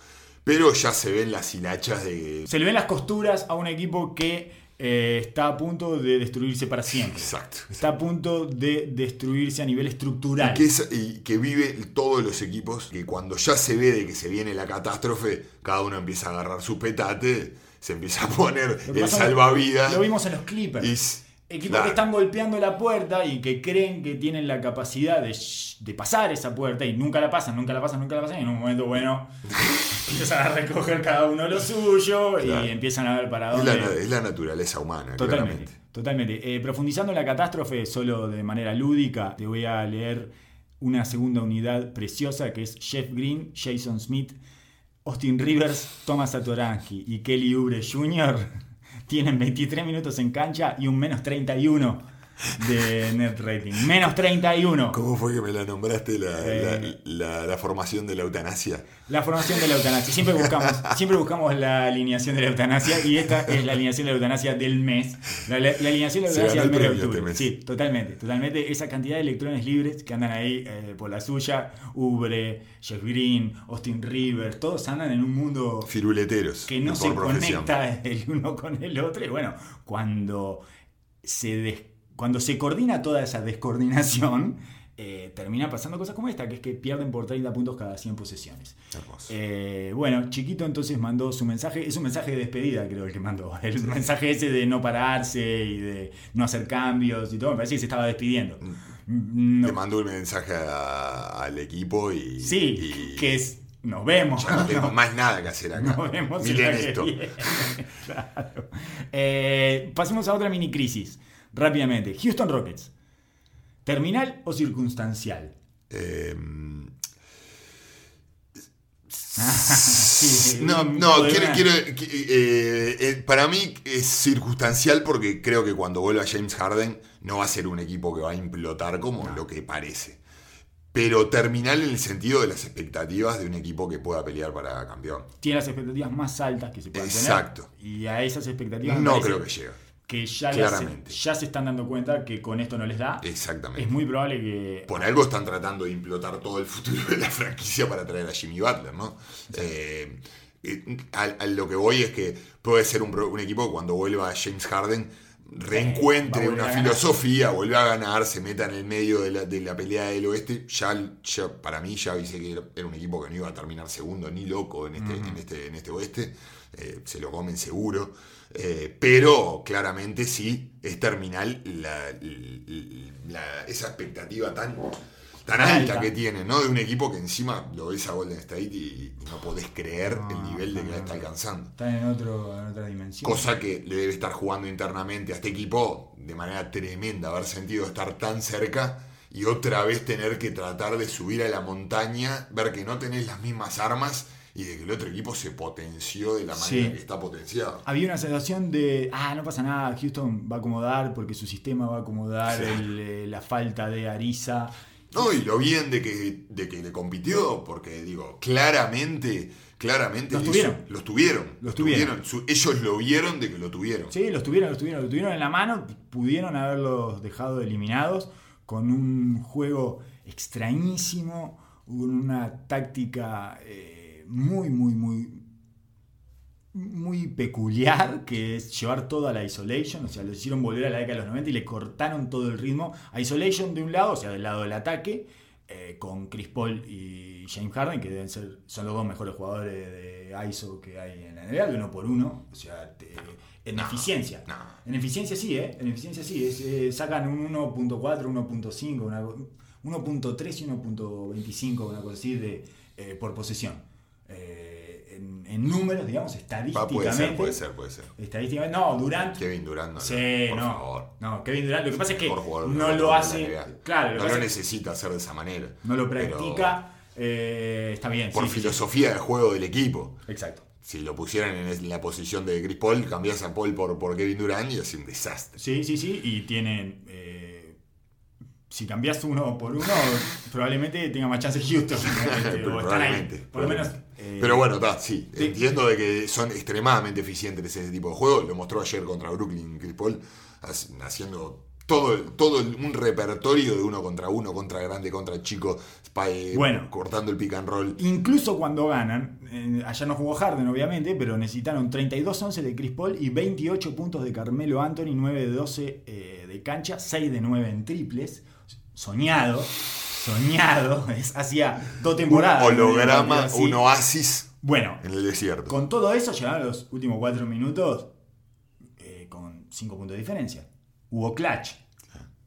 Pero ya se ven las hilachas de... Se le ven las costuras a un equipo que eh, está a punto de destruirse para siempre. Exacto. Está a punto de destruirse a nivel estructural. Y que, es- y que vive todos los equipos, que cuando ya se ve de que se viene la catástrofe, cada uno empieza a agarrar su petate, se empieza a poner el salvavidas. Lo vimos en los Clippers. y Equipos que están golpeando la puerta y que creen que tienen la capacidad de, de pasar esa puerta y nunca la pasan, nunca la pasan, nunca la pasan. Y en un momento, bueno, [laughs] empiezan a recoger cada uno lo suyo Claro. y empiezan a ver para Es la, dónde. es la naturaleza humana, Totalmente, claramente. totalmente. Eh, profundizando en la catástrofe, solo de manera lúdica, te voy a leer una segunda unidad preciosa que es Jeff Green, Jason Smith, Austin Rivers, Thomas Satoranski y Kelly Oubre Jr. tienen 23 minutos en cancha y un menos 31 de net rating. Menos 31. ¿Cómo fue que me la nombraste la, Eh. la- la- la formación de la eutanasia? La formación de la eutanasia. Siempre buscamos, [laughs] siempre buscamos la alineación de la eutanasia y esta es la alineación de la eutanasia del mes. La, alineación de la eutanasia del mes de octubre. este mes. Sí, totalmente, totalmente. Esa cantidad de electrones libres que andan ahí eh, por la suya, Ubre, Jeff Green, Austin Rivers, todos andan en un mundo Firuleteros. que no se profesión. conecta [laughs] el uno con el otro. Y bueno, cuando se, des- cuando se coordina toda esa descoordinación, [laughs] eh, termina pasando cosas como esta, que es que pierden por 30 puntos cada 100 posesiones. Hermoso. Eh, bueno, Chiquito entonces mandó su mensaje, es un mensaje de despedida creo el que mandó, [laughs] el mensaje ese de no pararse y de no hacer cambios y todo, me parece que se estaba despidiendo. No- Le mandó un mensaje a- al equipo y. sí, y que es, nos vemos. Ya no tengo [laughs] más nada que hacer acá. Nos vemos en Miren esto. Claro. Eh, pasemos a otra mini crisis. Rápidamente. Houston Rockets. ¿Terminal o circunstancial? Eh, [laughs] Sí, no, no, quiero, quiero- eh, eh, para mí es circunstancial porque creo que cuando vuelva James Harden no va a ser un equipo que va a implotar como lo que parece. Pero terminal en el sentido de las expectativas de un equipo que pueda pelear para campeón. Tiene las expectativas más altas que se pueden Exacto. tener. Y a esas expectativas No parece creo que llegue. Que ya, Claramente. hace- ya se están dando cuenta que con esto no les da. Exactamente. Es muy probable que Por algo están tratando de implotar todo el futuro de la franquicia para traer a Jimmy Butler, ¿no? Eh, eh, a, a lo que voy es que puede ser un, equipo que cuando vuelva James Harden reencuentre una filosofía, vuelva a ganar, se meta en el medio de la, de la pelea del oeste. Ya, ya para mí ya avisé que era, era un equipo que no iba a terminar segundo ni loco en este, en este, en este oeste. Eh, se lo comen seguro. Eh, pero claramente sí, es terminal la- la- esa expectativa tan, tan alta, Alta. que tiene, ¿no? De un equipo que encima lo ves a Golden State y no podés creer No, el nivel de que la está alcanzando. están en, otro, en otra dimensión. Cosa que le debe estar jugando internamente a este equipo de manera tremenda, haber sentido estar tan cerca y otra vez tener que tratar de subir a la montaña, ver que no tenés las mismas armas y de que el otro equipo se potenció de la manera Sí. que está potenciado. Había una sensación de, ah, no pasa nada, Houston va a acomodar porque su sistema va a acomodar Sí. el, eh, la falta de Ariza. No, y lo bien de que, de que le compitió, porque digo, claramente, claramente Los tuvieron. los tuvieron. Los tuvieron. Su- ellos lo vieron de que lo tuvieron. Sí, los tuvieron, los tuvieron, los tuvieron en la mano, pudieron haberlos dejado eliminados con un juego extrañísimo, una táctica eh, muy, muy, muy, muy peculiar, que es llevar todo a la isolation, o sea, lo hicieron volver a la década de los 90 y le cortaron todo el ritmo. Isolation de un lado, o sea, del lado del ataque, eh, con Chris Paul y James Harden, que deben ser, son los dos mejores jugadores de ISO que hay en la NBA, de uno por uno. O sea, te- en eficiencia. no. En eficiencia sí, ¿eh? En eficiencia sí. es, eh, sacan un 1.4, 1.5, una co- 1.3 y 1.25, una cosa así, de, eh, por posesión. Eh, en, en números, digamos, estadísticamente. puede ser, puede ser, puede ser. Estadísticamente, no, Durant. Kevin Durant, no, Sí, por no. favor. No, Kevin Durant. Lo que pasa es que jugador del no lo hace. Claro, lo no lo necesita hacer de esa manera. no lo Pero practica. eh, está bien. por sí, sí, sí. filosofía de juego del equipo. Exacto. Si lo pusieran en la posición de Chris Paul, cambias a Paul por, por Kevin Durant y es un desastre. Sí, sí, sí. Y tienen. eh, si cambias uno por uno, [laughs] probablemente tenga más chance Houston. [laughs] Este, o están ahí. Probablemente, Por lo menos. Probablemente. eh, Pero bueno, está, sí. sí. Entiendo de que son extremadamente eficientes ese tipo de juego. Lo mostró ayer contra Brooklyn Chris Paul, hac- haciendo todo, todo un repertorio de uno contra uno, contra grande, contra chico, eh, Bueno. cortando el pick and roll. Incluso cuando ganan, eh, allá no jugó Harden obviamente, pero necesitaron 32-11 de Chris Paul y 28 puntos de Carmelo Anthony, 9 de 12 eh, de cancha, 6 de 9 en triples. Soñado, soñado, [laughs] es hacía dos Un temporadas. holograma, Así. un oasis Bueno, en el desierto. con todo eso llegaron los últimos 4 minutos eh, con 5 puntos de diferencia. Hubo clutch.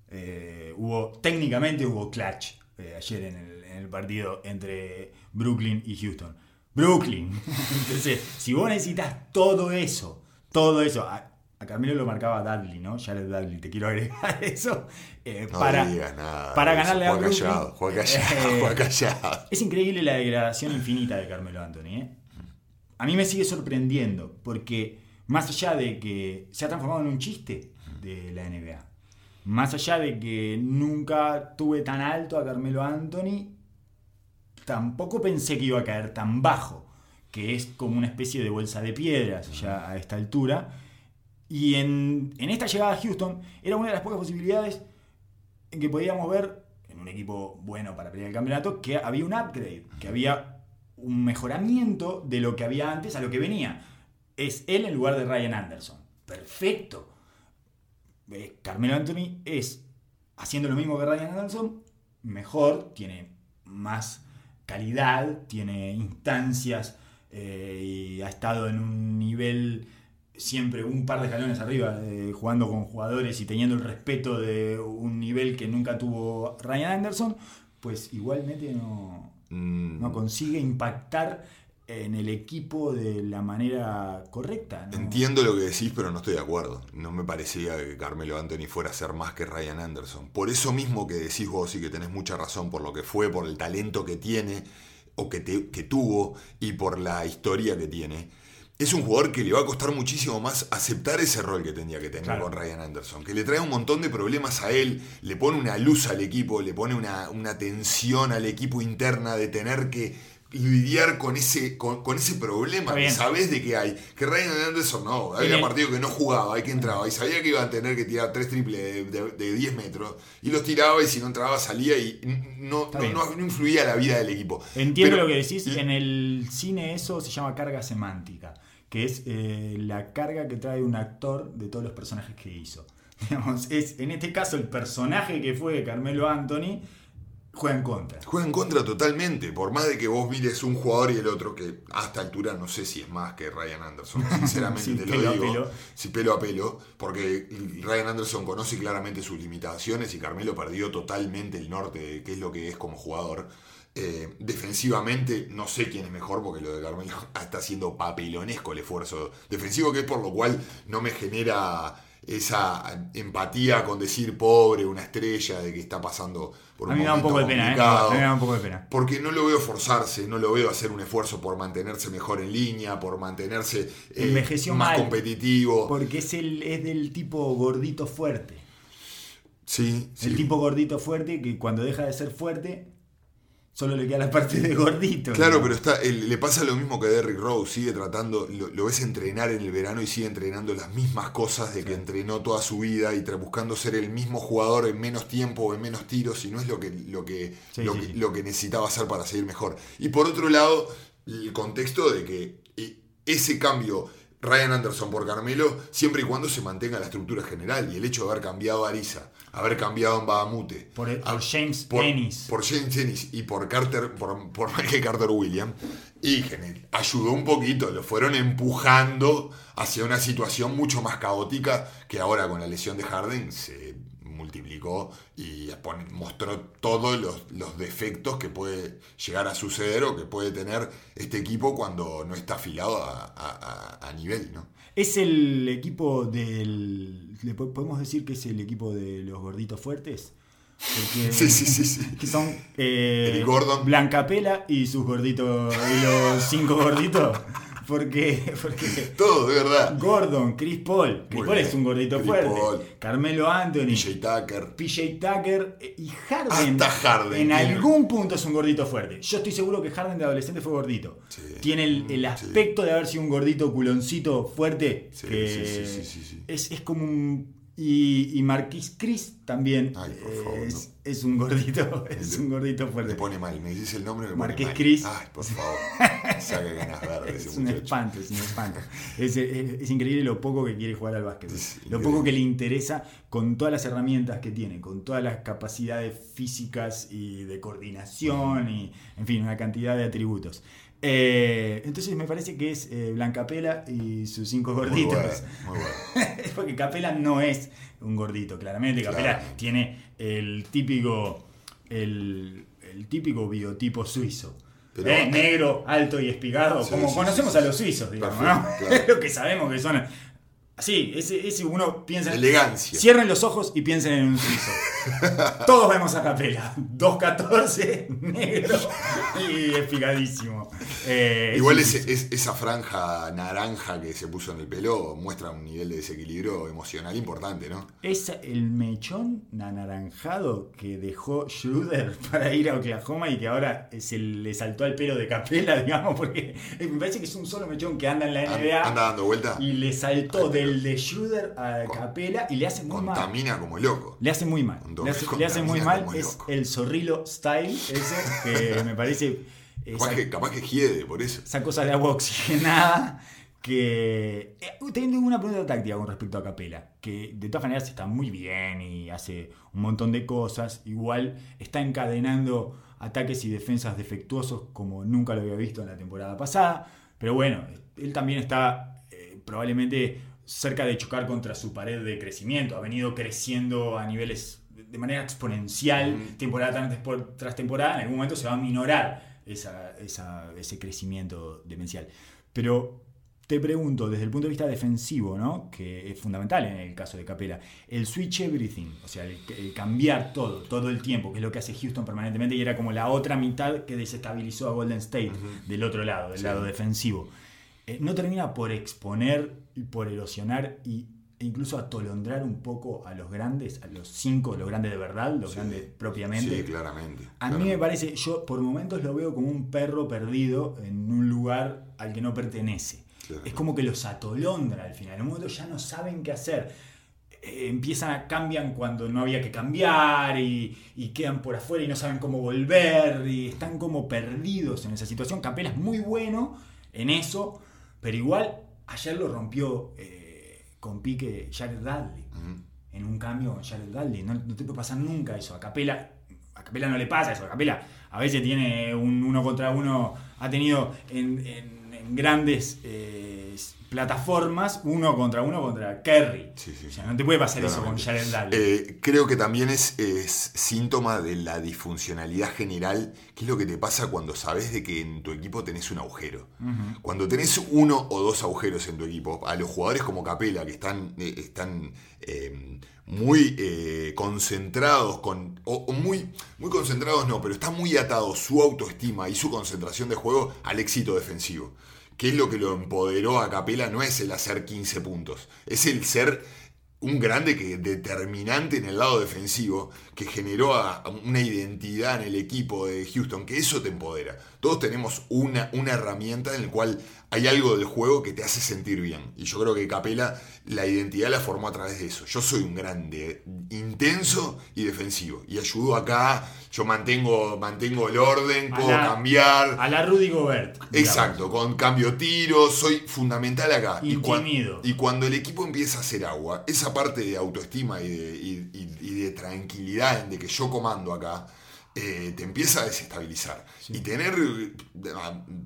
Eh, hubo, técnicamente hubo clutch eh, ayer en el, en el partido entre Brooklyn y Houston. Brooklyn. [laughs] Entonces, si vos necesitas todo eso, todo eso, a, a Carmelo lo marcaba Dudley, ¿no? Jared Dudley, te quiero agregar [laughs] eso. eh, No para, digas nada. para ganarle a Brooklyn. callado, juega callado, [laughs] Eh, juega callado. es increíble la degradación infinita de Carmelo Anthony. ¿eh? A mí me sigue sorprendiendo, porque más allá de que se ha transformado en un chiste de la NBA, más allá de que nunca tuve tan alto a Carmelo Anthony, tampoco pensé que iba a caer tan bajo, que es como una especie de bolsa de piedras ya a esta altura. Y en, en esta llegada a Houston era una de las pocas posibilidades en que podíamos ver en un equipo bueno para pelear el campeonato que había un upgrade, que había un mejoramiento de lo que había antes a lo que venía. Es él en lugar de Ryan Anderson. Perfecto. Eh, Carmelo Anthony es haciendo lo mismo que Ryan Anderson, mejor, tiene más calidad, tiene instancias eh, y ha estado en un nivel siempre un par de escalones arriba, eh, jugando con jugadores y teniendo el respeto de un nivel que nunca tuvo Ryan Anderson, pues igualmente no, Mm, no consigue impactar en el equipo de la manera correcta. ¿no? Entiendo lo que decís, pero no estoy de acuerdo. No me parecía que Carmelo Anthony fuera a ser más que Ryan Anderson. Por eso mismo que decís vos y que tenés mucha razón por lo que fue, por el talento que tiene o que, te- que tuvo y por la historia que tiene. Es un jugador que le va a costar muchísimo más aceptar ese rol que tenía que tener Claro. con Ryan Anderson, que le trae un montón de problemas a él, le pone una luz al equipo, le pone una, una tensión al equipo interna de tener que lidiar con ese, con, con ese problema que sabes de que hay. Que Ryan Anderson no, había partidos que no jugaba, y que entraba y sabía que iba a tener que tirar tres triples de, de- de 10 metros y los tiraba y si no entraba salía y no, Está no, bien. no- no influía la vida del equipo. Entiendo Pero- lo que decís. En el cine eso se llama carga semántica, que es eh, la carga que trae un actor de todos los personajes que hizo. [laughs] Digamos, es, en este caso, el personaje que fue Carmelo Anthony juega en contra. Juega en contra totalmente, por más de que vos mires un jugador y el otro, que a esta altura no sé si es más que Ryan Anderson, [laughs] sinceramente Sí, te pelo lo a digo, pelo. si pelo a pelo, porque Ryan Anderson conoce claramente sus limitaciones y Carmelo perdió totalmente el norte de qué es lo que es como jugador. Eh, defensivamente no sé quién es mejor porque lo de Carmelo [laughs] está haciendo papelonesco el esfuerzo defensivo que es por lo cual no me genera esa empatía con decir pobre, una estrella de que está pasando por A un mí me da un momento poco de pena, ¿eh? A mí me da un poco de pena. Porque no lo veo forzarse, no lo veo hacer un esfuerzo por mantenerse mejor en línea, por mantenerse eh, más mal. competitivo. Porque es, el, es del tipo gordito fuerte. Sí, sí. El tipo gordito fuerte que cuando deja de ser fuerte, solo le queda la parte de gordito. Claro, ¿no? pero está, le pasa lo mismo que a Derrick Rose, sigue tratando, lo, lo ves entrenar en el verano y sigue entrenando las mismas cosas de que entrenó toda su vida y buscando ser el mismo jugador en menos tiempo o en menos tiros y no es lo que, lo que, Sí, lo, sí, que lo que necesitaba hacer para seguir mejor. Y por otro lado, el contexto de que eh, ese cambio Ryan Anderson por Carmelo, siempre y cuando se mantenga la estructura general. Y el hecho de haber cambiado a Arisa, haber cambiado en Bahamute, Por, el- por a- James por, Ennis. por James Ennis y por Carter, por, por Michael Carter Williams, y gene- ayudó un poquito, lo fueron empujando hacia una situación mucho más caótica que ahora con la lesión de Harden se multiplicó y mostró todos los, los defectos que puede llegar a suceder o que puede tener este equipo cuando no está afilado a, a- a- a nivel, ¿no? Es el equipo del. ¿le po- ¿Podemos decir que es el equipo de los gorditos fuertes? Porque, [laughs] Sí, sí, sí, sí. [laughs] Que son eh, Eric Gordon. Blancapela y sus gorditos. Y los cinco gorditos. Porque, [laughs] porque Todo, de verdad. Gordon, Chris Paul. Chris Muy Paul bien. es un gordito Chris fuerte. Paul. Carmelo Anthony. PJ Tucker. PJ Tucker eh, y Harden. Hasta Harden En tiene. algún punto es un gordito fuerte. Yo estoy seguro que Harden de adolescente fue gordito. Sí. Tiene el, el aspecto de haber sido un gordito culoncito fuerte. Sí, que sí, sí, sí, sí, sí. Es, es como un. Y, y Marquis Chris también Ay, por favor, es, es un gordito. [laughs] [laughs] Es un gordito Me fuerte. pone mal, me dices el nombre me. Chris. Ay, por favor. [laughs] Saca ganas verdes Es ese un muchacho. espanto, es un espanto. Es, es- es increíble lo poco que quiere jugar al básquet. Lo poco que le interesa con todas las herramientas que tiene, con todas las capacidades físicas y de coordinación y, en fin, una cantidad de atributos. Eh, entonces me parece que es eh, Blancapela y sus cinco Muy gorditos. bueno, [laughs] muy bueno. Porque Capela no es un gordito, claramente. Capela tiene el típico. El, el típico biotipo suizo. Pero- Eh, negro, alto y espigado, Sí, como sí, conocemos sí, a los suizos, digamos, Perfecto, ¿no? [laughs] claro. Es lo que sabemos que son. Así, ese, ese uno piensa. Elegancia. Cierren los ojos y piensen en un suizo. [laughs] Todos vemos a Capela. 2'14, negro y espigadísimo. Eh, Igual es ese- es- esa franja naranja que se puso en el pelo muestra un nivel de desequilibrio emocional importante, ¿no? Es el mechón anaranjado que dejó Schroeder [laughs] para ir a Oklahoma y que ahora se le saltó al pelo de Capela, [laughs] digamos, porque me parece que es un solo mechón que anda en la NBA Anda dando vuelta. y le saltó del de Schroeder a Capela y le hace muy mal. Contamina como loco. Le hace muy mal. Le hace, doble le hace muy mal. Es el zorrilo style ese que me parece [laughs] Capaz que, capaz que hiede por eso. esa cosa de agua oxigenada que... eh, tengo una pregunta táctica con respecto a Capela, que de todas maneras está muy bien y hace un montón de cosas, igual está encadenando ataques y defensas defectuosos como nunca lo había visto en la temporada pasada, pero bueno, él también está eh, probablemente cerca de chocar contra su pared de crecimiento, ha venido creciendo a niveles de manera exponencial, Mm. temporada tras, temporada, en algún momento se va a minorar esa- esa- ese crecimiento demencial. Pero te pregunto, desde el punto de vista defensivo, ¿no? que es fundamental en el caso de Capela, el switch everything, o sea, el, el cambiar todo, todo el tiempo, que es lo que hace Houston permanentemente, y era como la otra mitad que desestabilizó a Golden State del otro lado, del Sí. lado defensivo. Eh, no termina por exponer y por erosionar y, e incluso atolondrar un poco a los grandes, a los cinco, los grandes de verdad, los Sí. grandes propiamente. Sí, claramente. A mí me parece, yo por momentos lo veo como un perro perdido en un lugar al que no pertenece. Claro. Es como que los atolondra al final. En un momento ya no saben qué hacer. Eh, empiezan a cambian cuando no había que cambiar y, y quedan por afuera y no saben cómo volver y están como perdidos en esa situación. Capela es muy bueno en eso, pero igual ayer lo rompió eh, con pique Jared Dudley en un cambio Jared Dudley. No, no te puede pasar nunca eso. A Capela, a Capela no le pasa eso. A Capela a veces tiene un uno contra uno, ha tenido en, en- en grandes eh, plataformas uno contra uno contra Kerry. Sí, sí, O sea, no te puede pasar eso con. Jared Dudley. Eh, creo que también es, es síntoma de la disfuncionalidad general, que es lo que te pasa cuando sabes de que en tu equipo tenés un agujero. Cuando tenés uno o dos agujeros en tu equipo, a los jugadores como Capela, que están, eh, están eh, muy eh, concentrados, con, o, o muy, muy concentrados no, pero están muy atados su autoestima y su concentración de juego al éxito defensivo. ¿Qué es lo que lo empoderó a Capela? No es el hacer 15 puntos, es el ser un grande que determinante en el lado defensivo, que generó a- a una identidad en el equipo de Houston, que eso te empodera. Todos tenemos una, una herramienta en la cual hay algo del juego que te hace sentir bien. Y yo creo que Capela la identidad la formó a través de eso. Yo soy un grande, intenso y defensivo. Y ayudo acá, yo mantengo, mantengo el orden, A puedo la- cambiar. A la Rudy Gobert. digamos. Exacto, con cambio tiro, soy fundamental acá. Y, y cuando el equipo empieza a hacer agua, esa parte de autoestima y de, y- y- y de tranquilidad en de que yo comando acá, eh, te empieza a desestabilizar. Y tener, eh,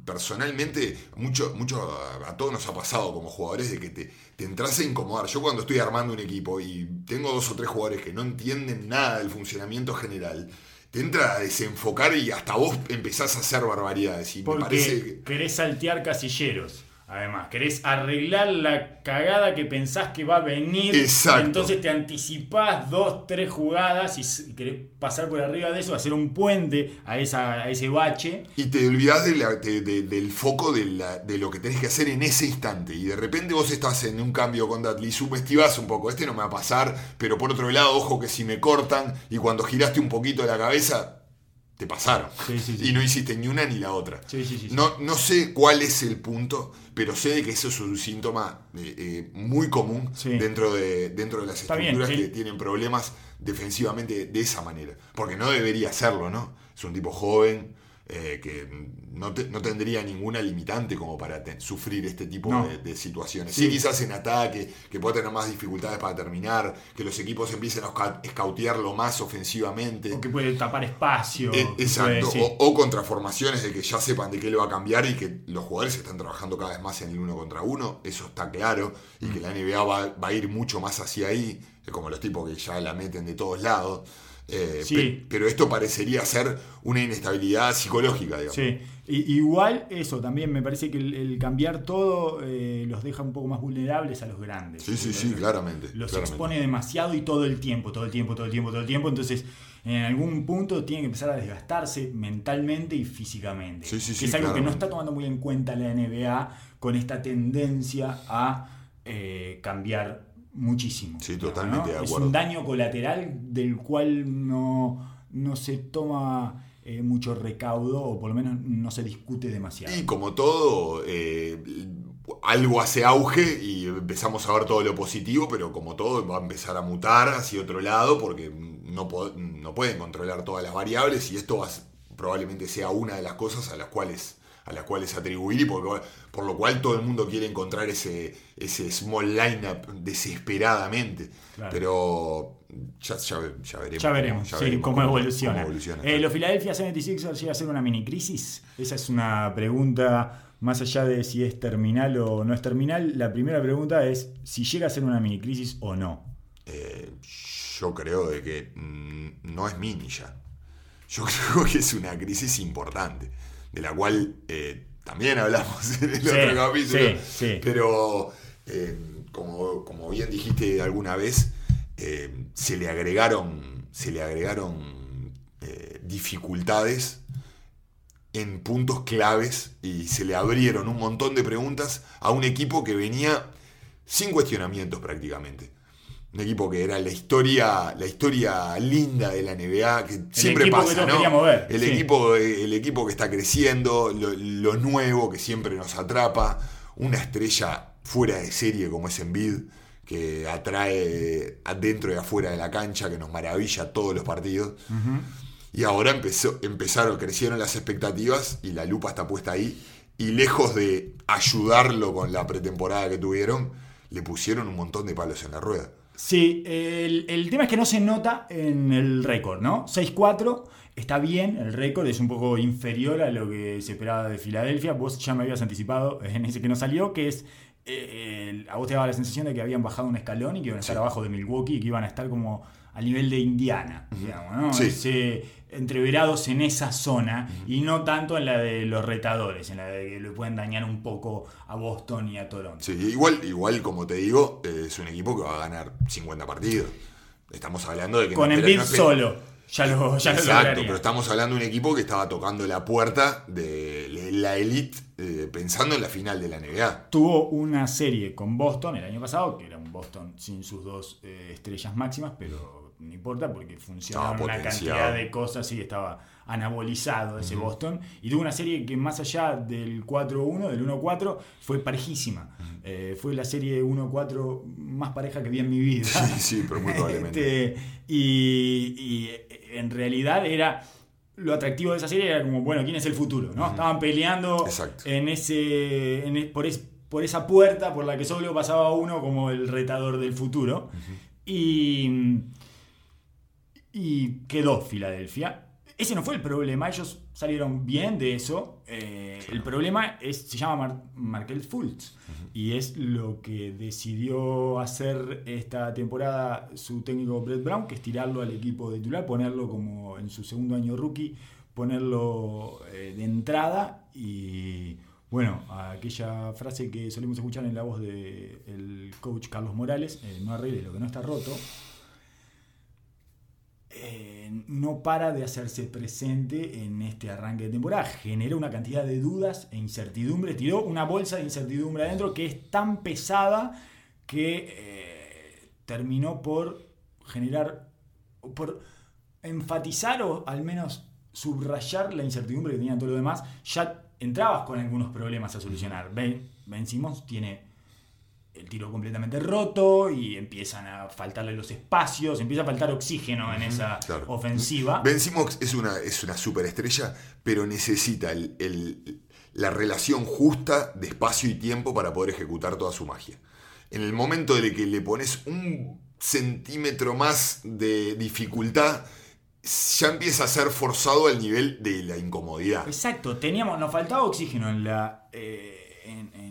personalmente, mucho, mucho a, todos nos ha pasado como jugadores de que te, te entras a incomodar. Yo cuando estoy armando un equipo y tengo dos o tres jugadores que no entienden nada del funcionamiento general, te entra a desenfocar y hasta vos empezás a hacer barbaridades. Y me parece que- querés saltear casilleros. Además, querés arreglar la cagada que pensás que va a venir. Exacto. Entonces te anticipás dos, tres jugadas y querés pasar por arriba de eso, hacer un puente a, esa, a ese bache. Y te olvidás de la- de- de- del foco de, la- de lo que tenés que hacer en ese instante. Y de repente vos estás en un cambio con Datli, subestivás un poco, este no me va a pasar, pero por otro lado, ojo que si me cortan y cuando giraste un poquito la cabeza, te pasaron. Sí, sí, sí. Y no hiciste ni una ni la otra. No, no sé cuál es el punto, pero sé de que eso es un síntoma eh, eh, muy común dentro, de, dentro de las Está estructuras que tienen problemas defensivamente de esa manera. Porque no debería serlo, ¿no? Es un tipo joven eh, que no, te- no tendría ninguna limitante como para te- sufrir este tipo No. de, de situaciones. Sí. Sí. quizás en ataque, que pueda tener más dificultades para terminar, que los equipos empiecen a esca- escautearlo más ofensivamente. O que puede tapar espacio. Eh, que Exacto, puede- sí. o, o contra formaciones de que ya sepan de qué le va a cambiar y que los jugadores están trabajando cada vez más en el uno contra uno, eso está claro, y Mm. que la NBA va, va a ir mucho más hacia ahí, como los tipos que ya la meten de todos lados. Eh, Sí. pe- pero esto parecería ser una inestabilidad psicológica, digamos. Sí, igual eso también me parece que el, el cambiar todo eh, los deja un poco más vulnerables a los grandes. Sí, sí, sí, claramente. Los claramente. expone demasiado y todo el tiempo, todo el tiempo, todo el tiempo, todo el tiempo. Entonces, en algún punto tiene que empezar a desgastarse mentalmente y físicamente. Sí, sí, que sí, es algo que no claramente. está tomando muy en cuenta la NBA con esta tendencia a eh, cambiar muchísimo. Sí, totalmente de Es acuerdo. un daño colateral del cual no, no se toma eh, mucho recaudo o por lo menos no se discute demasiado. Y como todo, eh, algo hace auge y empezamos a ver todo lo positivo, pero como todo va a empezar a mutar hacia otro lado porque no, no pueden controlar todas las variables y esto va probablemente sea una de las cosas a las cuales a las cuales atribuir y por, por lo cual todo el mundo quiere encontrar ese, ese small lineup desesperadamente. Claro. Pero ya, ya, ya veremos. Ya veremos, ya sí, veremos cómo, evoluciona. cómo evoluciona. Eh, ¿Los Philadelphia 76ers llega a ser una mini crisis? Esa es una pregunta, más allá de si es terminal o no es terminal. La primera pregunta es si llega a ser una mini crisis o no. Eh, yo creo de que mm, no es mini ya. Yo [laughs] creo que es una crisis importante, de la cual eh, también hablamos [laughs] en el Sí, otro capítulo. sí, sí. Pero, eh, como, como bien dijiste alguna vez, eh, se le agregaron, se le agregaron eh, dificultades en puntos claves y se le abrieron un montón de preguntas a un equipo que venía sin cuestionamientos prácticamente. Un equipo que era la historia, la historia linda de la NBA, que siempre que pasa, ¿no? ver, el, sí. equipo, el equipo que está creciendo, lo, lo nuevo que siempre nos atrapa, una estrella fuera de serie como es Embiid, que atrae adentro y afuera de la cancha, que nos maravilla todos los partidos. Y ahora empezó, empezaron, crecieron las expectativas y la lupa está puesta ahí. Y lejos de ayudarlo con la pretemporada que tuvieron, le pusieron un montón de palos en la rueda. Sí, el, el tema es que no se nota en el récord, ¿no? 6-4, está bien, el récord es un poco inferior a lo que se esperaba de Filadelfia. Vos ya me habías anticipado [laughs] en ese que no salió, que es. eh, el- a vos te daba la sensación de que habían bajado un escalón y que iban a estar Sí. abajo de Milwaukee y que iban a estar como al nivel de Indiana, digamos, ¿no? Sí. Ese- entreverados en esa zona y no tanto en la de los retadores, en la de que le pueden dañar un poco a Boston y a Toronto. Sí, igual, igual como te digo, eh, es un equipo que va a ganar 50 partidos. Estamos hablando de que Con no Embiid no solo. ya lo, ya Exacto, pero estamos hablando de un equipo que estaba tocando la puerta de la elite eh, pensando en la final de la NBA. Tuvo una serie con Boston el año pasado, que era un Boston sin sus dos eh, estrellas máximas, pero no importa porque funcionaron Estaba una cantidad de cosas y estaba anabolizado ese Boston. Y tuvo una serie que más allá del 4-1, del 1-4, fue parejísima. Eh, fue la serie 1-4 más pareja que vi en mi vida. Sí, sí, pero muy probablemente. [laughs] Este, y, y, en realidad era lo atractivo de esa serie era como bueno quién es el futuro no estaban peleando Exacto. en ese en por, es- por esa puerta por la que solo pasaba uno como el retador del futuro y y quedó Filadelfia. Ese no fue el problema ellos salieron bien de eso. Eh, el problema es se llama Mar Markel Fultz y es lo que decidió hacer esta temporada su técnico Brett Brown, que es tirarlo al equipo de titular, ponerlo como en su segundo año rookie, ponerlo eh, de entrada. Y bueno, aquella frase que solemos escuchar en la voz del coach Carlos Morales, eh, no arregle lo que no está roto, eh, no para de hacerse presente en este arranque de temporada. Genera una cantidad de dudas e incertidumbres. Tiró una bolsa de incertidumbre adentro que es tan pesada que eh, terminó por generar, por enfatizar o al menos subrayar la incertidumbre que tenían todo lo demás. Ya entrabas con algunos problemas a solucionar. Ben, ben tiene el tiro completamente roto y empiezan a faltarle los espacios, empieza a faltar oxígeno en esa claro. ofensiva. Ben Simmons es una, es una superestrella, pero necesita el- el- la relación justa de espacio y tiempo para poder ejecutar toda su magia. En el momento de que le pones un centímetro más de dificultad, ya empieza a ser forzado al nivel de la incomodidad. Exacto, teníamos, nos faltaba oxígeno en la, eh, en, en- en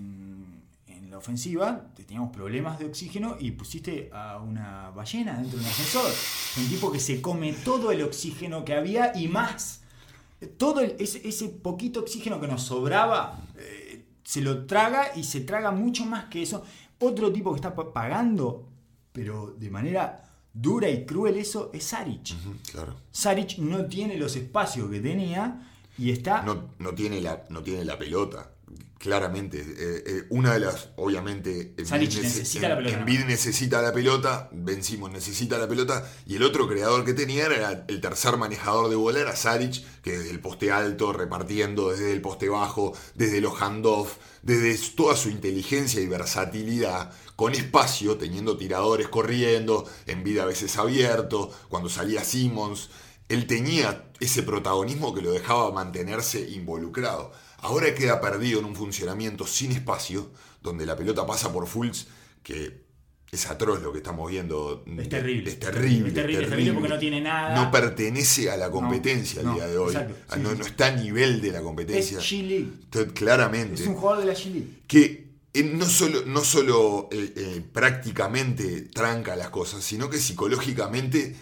la ofensiva, teníamos problemas de oxígeno y pusiste a una ballena dentro de un ascensor. Un tipo que se come todo el oxígeno que había y más. Todo el- ese, ese poquito oxígeno que nos sobraba eh, se lo traga y se traga mucho más que eso. Otro tipo que está pa- pagando, pero de manera dura y cruel eso, es Saric. Claro. Saric no tiene los espacios que tenía y está. no, no tiene la, no tiene la pelota. Claramente, eh, eh, una de las, obviamente, Saric nece- necesita necesita la pelota, Ben Simmons necesita la pelota, y el otro creador que tenía era el tercer manejador de bola, era Saric, que desde el poste alto, repartiendo desde el poste bajo, desde los handoff, desde toda su inteligencia y versatilidad, con espacio, teniendo tiradores corriendo, Embiid a veces abierto, cuando salía Simmons, él tenía ese protagonismo que lo dejaba mantenerse involucrado. Ahora queda perdido en un funcionamiento sin espacio, donde la pelota pasa por Fultz, que es atroz lo que estamos viendo. Es terrible. Es terrible. Es terrible, es terrible porque no tiene nada. No pertenece a la competencia no, al día de hoy. exacto, Ah, sí, no, sí. no está a nivel de la es competencia. Chile. Usted Claramente Es un jugador de la Chile. que eh, no solo, no solo eh, eh, prácticamente tranca las cosas, sino que psicológicamente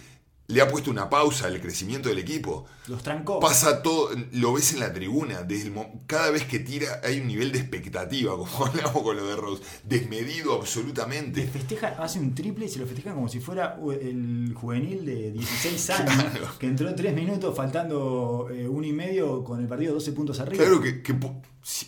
le ha puesto una pausa al crecimiento del equipo. Los trancó. Pasa todo, lo ves en la tribuna, desde el mo- cada vez que tira hay un nivel de expectativa, [laughs] como hablamos con lo de Rose, desmedido Le absolutamente. festeja, hace un triple y se lo festeja como si fuera uh, el juvenil de 16 [laughs] años Claro. que entró 3 minutos faltando eh, uno y medio con el partido 12 puntos arriba. Claro que,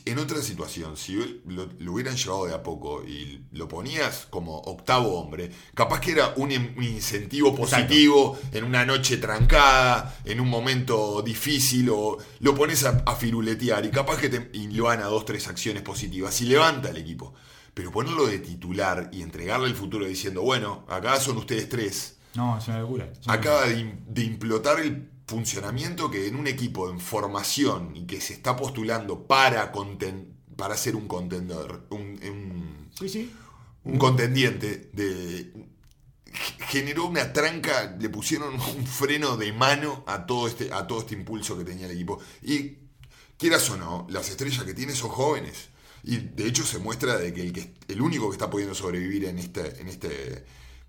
en otra situación, si lo, lo hubieran llevado de a poco y lo ponías como octavo hombre, capaz que era un, in- un incentivo positivo en una noche trancada, en un momento difícil, o lo pones a, a firuletear y capaz que te, y lo van a dos, tres acciones positivas y levanta el equipo. Pero ponerlo de titular y entregarle el futuro diciendo, bueno, acá son ustedes tres, No, es una locura. es una acaba de, de implotar el funcionamiento que en un equipo en formación y que se está postulando para, para ser un contendor, un, un- locura. Sí, sí. un contendiente de generó una tranca, le pusieron un freno de mano a todo este, a todo este impulso que tenía el equipo. Y quieras o no, las estrellas que tiene son jóvenes. Y de hecho se muestra de que el, que, el único que está pudiendo sobrevivir en este, en este,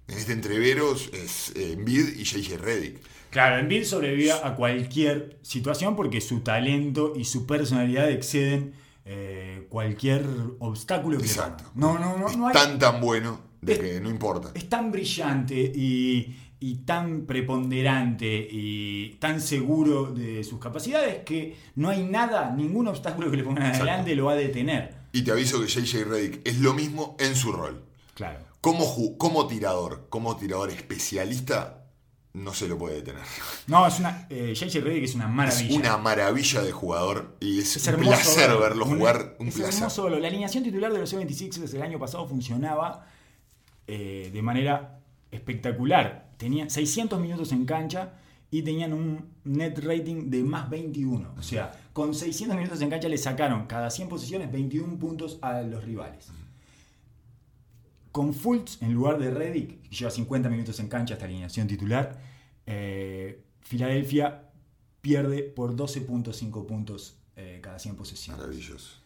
en este entrevero es eh, Embiid y JJ Redick. Claro, Embiid sobrevivía a cualquier situación porque su talento y su personalidad exceden eh, cualquier obstáculo que le Exacto. No, no, no, es no hay. tan tan bueno de Es- que no importa. Es tan brillante y y tan preponderante y tan seguro de sus capacidades que no hay nada, ningún obstáculo que le pongan Exacto. adelante lo va a detener. Y te aviso que JJ Redick es lo mismo en su rol. Claro. Como, como tirador, como tirador especialista, no se lo puede detener. No, es una. Eh, JJ Redick es una Es maravilla. una maravilla de jugador y es, Es un hermoso placer verlo. jugar. Un es placer. hermoso verlo. La alineación titular de los 76ers el año pasado funcionaba eh, de manera espectacular. Tenían 600 minutos en cancha y tenían un net rating de más 21. O sea, con 600 minutos en cancha le sacaron cada 100 posiciones 21 puntos a los rivales. Con Fultz en lugar de Reddick, que lleva 50 minutos en cancha esta alineación titular, eh, Filadelfia pierde por 12.5 puntos eh, cada 100 posesiones. Maravilloso.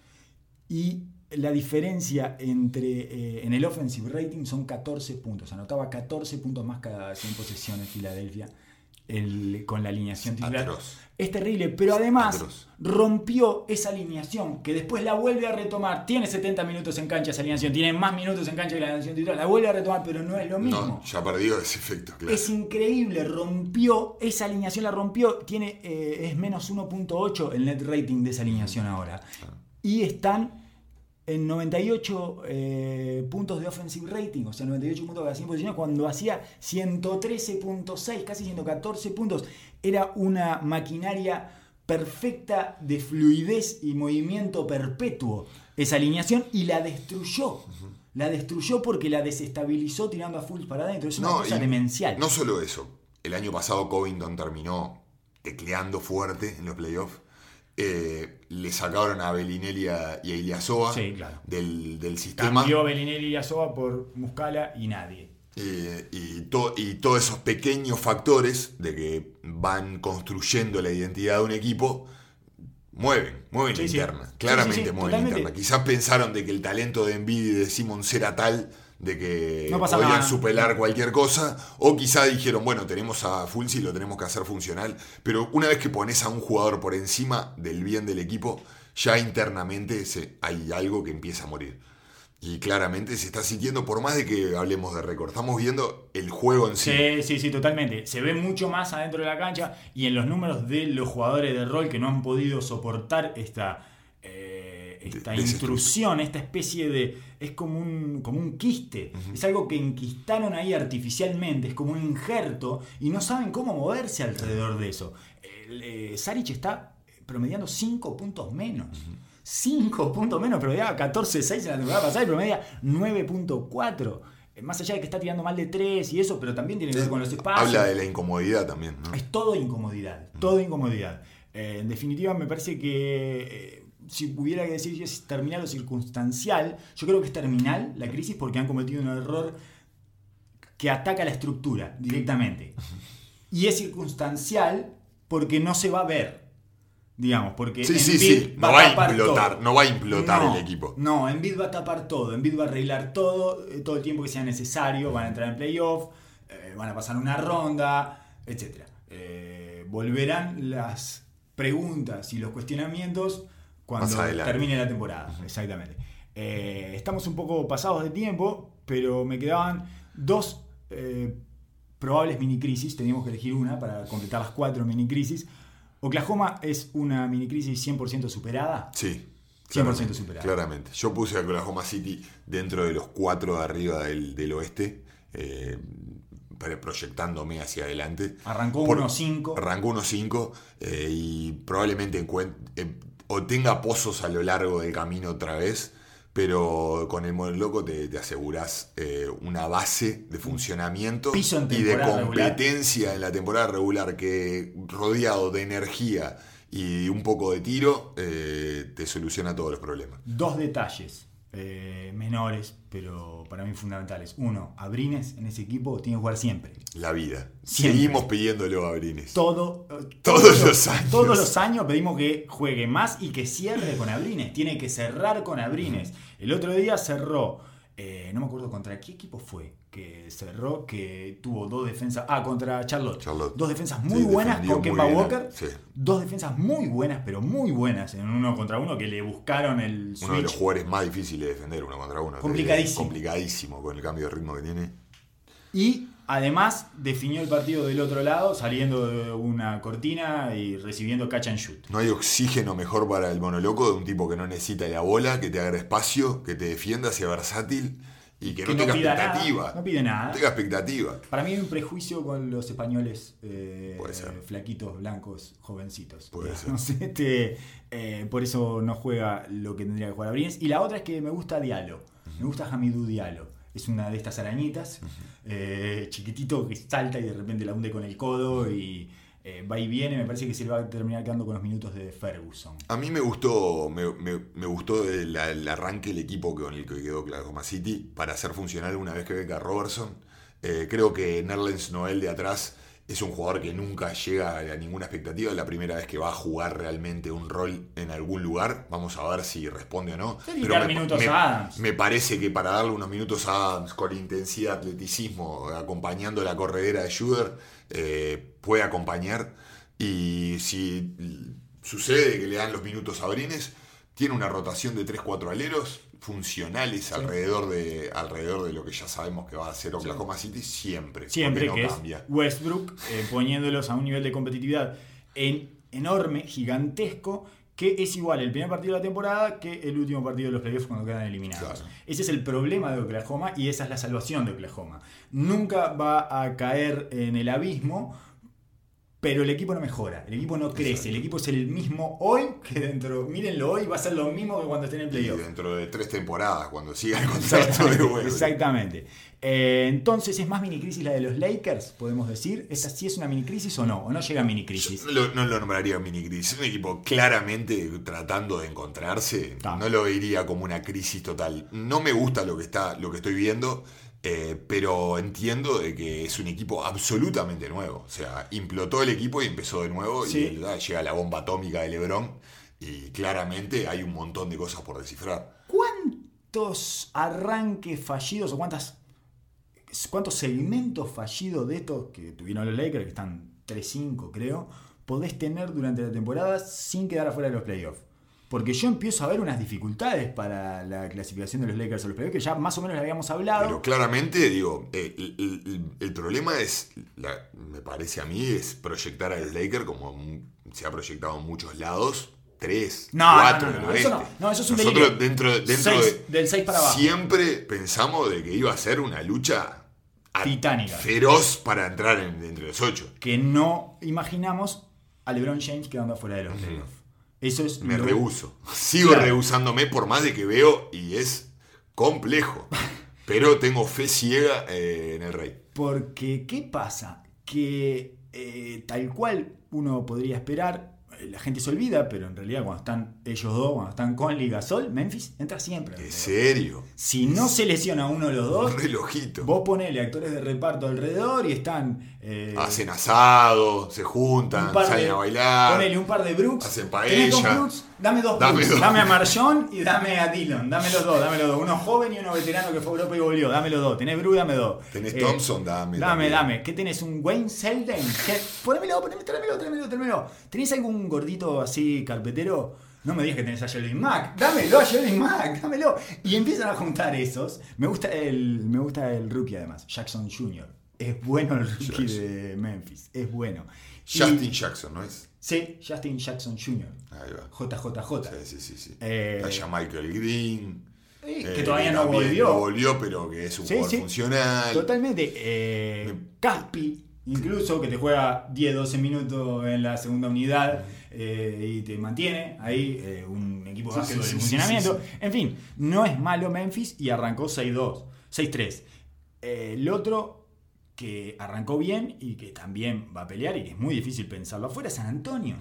Y la diferencia entre eh, en el offensive rating son 14 puntos. Anotaba 14 puntos más cada 100 posesiones Filadelfia el- con la alineación titular. Atroz. Es terrible, pero además Atroz. rompió esa alineación que después la vuelve a retomar. Tiene 70 minutos en cancha esa alineación, tiene más minutos en cancha que la alineación titular. La vuelve a retomar, pero no es lo mismo. No, ya perdió ese efecto, claro. Es increíble, rompió, esa alineación la rompió, tiene, eh, es menos 1.8 el net rating de esa alineación ahora. Y están en 98 eh, puntos de offensive rating, o sea, 98 puntos cada 100 posiciones, cuando hacía 113.6, casi 114 puntos. Era una maquinaria perfecta de fluidez y movimiento perpetuo esa alineación y la destruyó. La destruyó porque la desestabilizó tirando a full para adentro. Es una cosa demencial. No solo eso. El año pasado Covington terminó tecleando fuerte en los playoffs. Eh, le sacaron a Bellinelli y a, y a Ilyasova Sí, claro. del, del sistema. Cambió a Bellinelli y Asoba por Muscala y nadie. Eh, y, to- y todos esos pequeños factores de que van construyendo la identidad de un equipo mueven, mueven Sí, interna. Sí, Claramente mueven interna. Quizás pensaron de que el talento de Envid y de Simmons era tal de que No podían nada. superar cualquier cosa. O quizá dijeron, bueno, tenemos a Fulci y lo tenemos que hacer funcional. Pero una vez que pones a un jugador por encima del bien del equipo, ya internamente se- hay algo que empieza a morir. Y claramente se está sintiendo, por más de que hablemos de récord, estamos viendo el juego en sí. Sí, sí, sí, totalmente. Se ve mucho más adentro de la cancha y en los números de los jugadores de rol que no han podido soportar esta, esta intrusión, esta especie de... Es como un, como un quiste. Es algo que enquistaron ahí artificialmente, es como un injerto y no saben cómo moverse alrededor de eso. El, eh, Saric está promediando 5 puntos menos. 5 puntos menos, promediaba 14-6 en la temporada pasada y promedia 9.4. Eh, Más allá de que está tirando mal de 3 y eso, pero también tiene que ver con los espacios. Habla de la incomodidad también, ¿no? Es todo incomodidad, todo incomodidad. Eh, en definitiva, me parece que eh, si hubiera que decir si es terminal o circunstancial, yo creo que es terminal la crisis porque han cometido un error que ataca la estructura directamente. Y es circunstancial porque no se va a ver. Digamos, porque Sí, sí, sí. No va a implotar, todo. no va a implotar No, el equipo. No, Envid va a tapar todo, Envid va a arreglar todo, eh, todo el tiempo que sea necesario, van a entrar en playoff, eh, van a pasar una ronda, etc. Eh, volverán las preguntas y los cuestionamientos cuando termine la temporada, exactamente. Eh, estamos un poco pasados de tiempo, pero me quedaban dos eh, probables mini crisis, teníamos que elegir una para completar las cuatro mini crisis. Oklahoma es una mini crisis 100% superada. Sí. 100% claramente, superado. Claramente. Yo puse a Oklahoma City dentro de los cuatro de arriba del, del oeste, eh, proyectándome hacia adelante. Arrancó Por- 1-5. Arrancó 1-5 eh, y probablemente encuen- eh, o tenga pozos a lo largo del camino otra vez, pero con el modelo loco te, te asegurás eh, una base de funcionamiento y de regular. competencia en la temporada regular que rodeado de energía y un poco de tiro eh, te soluciona todos los problemas. Dos detalles eh, menores, pero para mí fundamentales. Uno, Abrines en ese equipo tiene que jugar siempre. La vida. Siempre. Seguimos pidiéndolo a Brines. Todo, eh, Todos los años. Todos los años pedimos que juegue más y que cierre con Abrines. Tiene que cerrar con Abrines. El otro día cerró, eh, no me acuerdo contra qué equipo fue, que cerró, que tuvo dos defensas. Ah, contra Charlotte. Charlotte. Dos defensas muy Sí, buenas con Kemba Walker. sí. Dos defensas muy buenas, pero muy buenas en uno contra uno que le buscaron el Uno de los jugadores más difíciles de defender uno contra uno. Complicadísimo. Complicadísimo con el cambio de ritmo que tiene. Y Además, definió el partido del otro lado, saliendo de una cortina y recibiendo catch and shoot. No hay oxígeno mejor para el monoloco de un tipo que no necesita la bola, que te haga espacio, que te defienda, sea versátil y que, no tenga pida nada, expectativa. no pide nada. No tenga expectativa. Para mí hay un prejuicio con los españoles eh, Puede ser. flaquitos, blancos, jovencitos. Puede [laughs] ser. Este, eh, por eso no juega lo que tendría que jugar Abrines. Y la otra es que me gusta Diallo. Me gusta Hamidou Diallo. Es una de estas arañitas, eh, chiquitito que salta y de repente la hunde con el codo y eh, va y viene. Me parece que se va a terminar quedando con los minutos de Ferguson. A mí me gustó, me, me- me gustó el, el arranque del equipo con el que quedó Oklahoma City para hacer funcional una vez que venga Robertson. Eh, creo que Nerlens Noel de atrás es un jugador que nunca llega a ninguna expectativa. Es la primera vez que va a jugar realmente un rol en algún lugar. Vamos a ver si responde o no. Minutos me- a Adams. me parece que para darle unos minutos a Adams con intensidad, atleticismo, acompañando la corredera de Schroeder, eh, puede acompañar. Y si sucede que le dan los minutos a Brines, tiene una rotación de 3-4 aleros funcionales alrededor, de, alrededor de lo que ya sabemos que va a hacer Oklahoma City siempre. Siempre que no es cambia. Westbrook eh, poniéndolos a un nivel de competitividad en- enorme, gigantesco, que es igual el primer partido de la temporada que el último partido de los playoffs cuando quedan eliminados. Claro. Ese es el problema de Oklahoma y esa es la salvación de Oklahoma. Nunca va a caer en el abismo. Pero el equipo no mejora, el equipo no crece, el equipo es el mismo hoy que dentro, mírenlo hoy, va a ser lo mismo que cuando esté en el Y playoff. dentro de tres temporadas, cuando siga el contrato de. Westbrook. exactamente. Eh, entonces, ¿es más mini crisis la de los Lakers? Podemos decir. ¿Esta sí es una mini crisis o no? ¿O no llega a mini crisis? No lo, no lo nombraría mini crisis. Es un equipo claramente tratando de encontrarse. No lo vería como una crisis total. No me gusta lo que está, lo que estoy viendo, eh, pero entiendo de que es un equipo absolutamente nuevo. O sea, implotó el equipo y empezó de nuevo. Sí. Y ah, llega la bomba atómica de LeBron. Y claramente hay un montón de cosas por descifrar. ¿Cuántos arranques fallidos o cuántas, cuántos segmentos fallidos de estos que tuvieron los Lakers, que están 3-5 creo, podés tener durante la temporada sin quedar afuera de los playoffs? Porque yo empiezo a ver unas dificultades para la clasificación de los Lakers a los playoffs, que ya más o menos habíamos hablado. Pero claramente, digo, eh, el, el- el problema es, la- me parece a mí, es proyectar al Laker como un- se ha proyectado en muchos lados. Tres, No, cuatro no, no, eso no. No, eso es un Nosotros delirio. dentro, dentro Seis- de. del seis para abajo. Siempre pensamos de que iba a ser una lucha a- Titánica. feroz para entrar en- entre los ocho. que no imaginamos a LeBron James quedando afuera de los playoffs. Eso es Me lo- rehuso. Sigo Claro. rehusándome por más de que veo y es complejo. [laughs] Pero tengo fe ciega eh, en el rey. Porque, ¿qué pasa? Que eh, tal cual uno podría esperar, la gente se olvida, pero en realidad cuando están ellos dos, cuando están con Ligasol, Memphis entra siempre. ¿En serio? Si no se lesiona uno de los dos, Un relojito. vos ponele actores de reparto alrededor y están... eh, Hacen asado, se juntan, salen de- a bailar. Ponele un par de Brooks. hacen ¿Tenés dos paella. Brooks? Dame dos Dame dos. Dame a Marjón y dame a Dillon. Dame los dos, dame los dos. Uno joven y uno veterano que fue a Europa y volvió. Dame los dos. Tenés Brooks, dame dos. Tenés Eh, Thompson, dame. Dame, dame. ¿Qué tenés? ¿Un Wayne Selden? ¿Qué? Ponémelo, ponémelo, tráemelo, tráemelo, tráemelo. ¿Tenés algún gordito así carpetero? No me digas que tenés a Jalen Mack. Dámelo a Jalen Mack, dámelo. Y empiezan a juntar esos. Me gusta el, me gusta el rookie además, Jackson Jr. Es bueno el rookie de Memphis. Es bueno. Y- Justin Jackson, ¿no es? Sí, Justin Jackson Jr. Ahí va. JJJ. Sí, sí, sí. sí. Eh, Michael Green. Eh, eh, que todavía no también volvió. No volvió, pero que es un Sí, jugador sí. funcional. Totalmente. Eh, Caspi, incluso, que te juega 10-12 minutos en la segunda unidad eh, y te mantiene ahí eh, un equipo de básquetbol en funcionamiento. En fin, no es malo Memphis y arrancó 6-2, 6-3. Eh, el otro que arrancó bien y que también va a pelear y que es muy difícil pensarlo afuera San Antonio.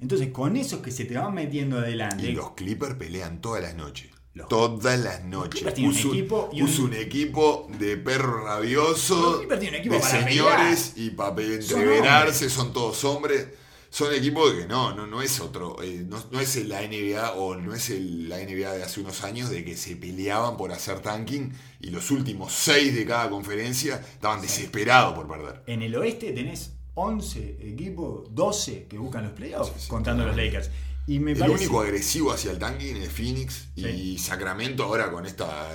Entonces, con esos que se te van metiendo adelante. Y los Clippers pelean todas las noches. Los- todas las noches. Un Puso equipo y un- puso un equipo de perro Los rabioso, un equipo de para señores y para entreverarse, son todos hombres. Son equipos que no, no, no es otro, eh, no, no es la NBA o no es el- la NBA de hace unos años de que se peleaban por hacer tanking y los últimos seis de cada conferencia estaban desesperados por perder. En el oeste tenés 11 equipos, 12 que buscan los playoffs, Sí, sí, contando los totalmente. Lakers. Y me el parece- único agresivo hacia el tanking es Phoenix y Sí. Sacramento ahora con esta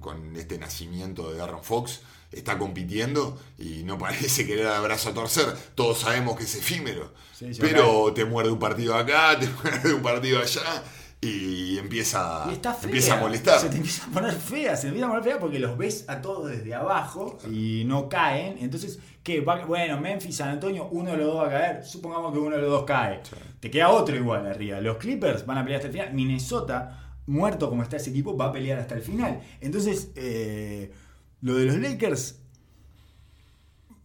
con este nacimiento de Darren Fox está compitiendo y no parece querer dar brazo a torcer. Todos sabemos que es efímero, Sí, pero te muerde un partido acá, [laughs] te muerde un partido allá y empieza, Y está fea. empieza a molestar. Se te empieza a poner fea, se te empieza a poner fea porque los ves a todos desde abajo y no caen. Entonces, ¿qué? Bueno, Memphis, San Antonio, uno de los dos va a caer. Supongamos que uno de los dos cae. Te queda otro igual arriba. Los Clippers van a pelear hasta el final. Minnesota, muerto como está ese equipo, va a pelear hasta el final. Entonces, eh, lo de los Lakers.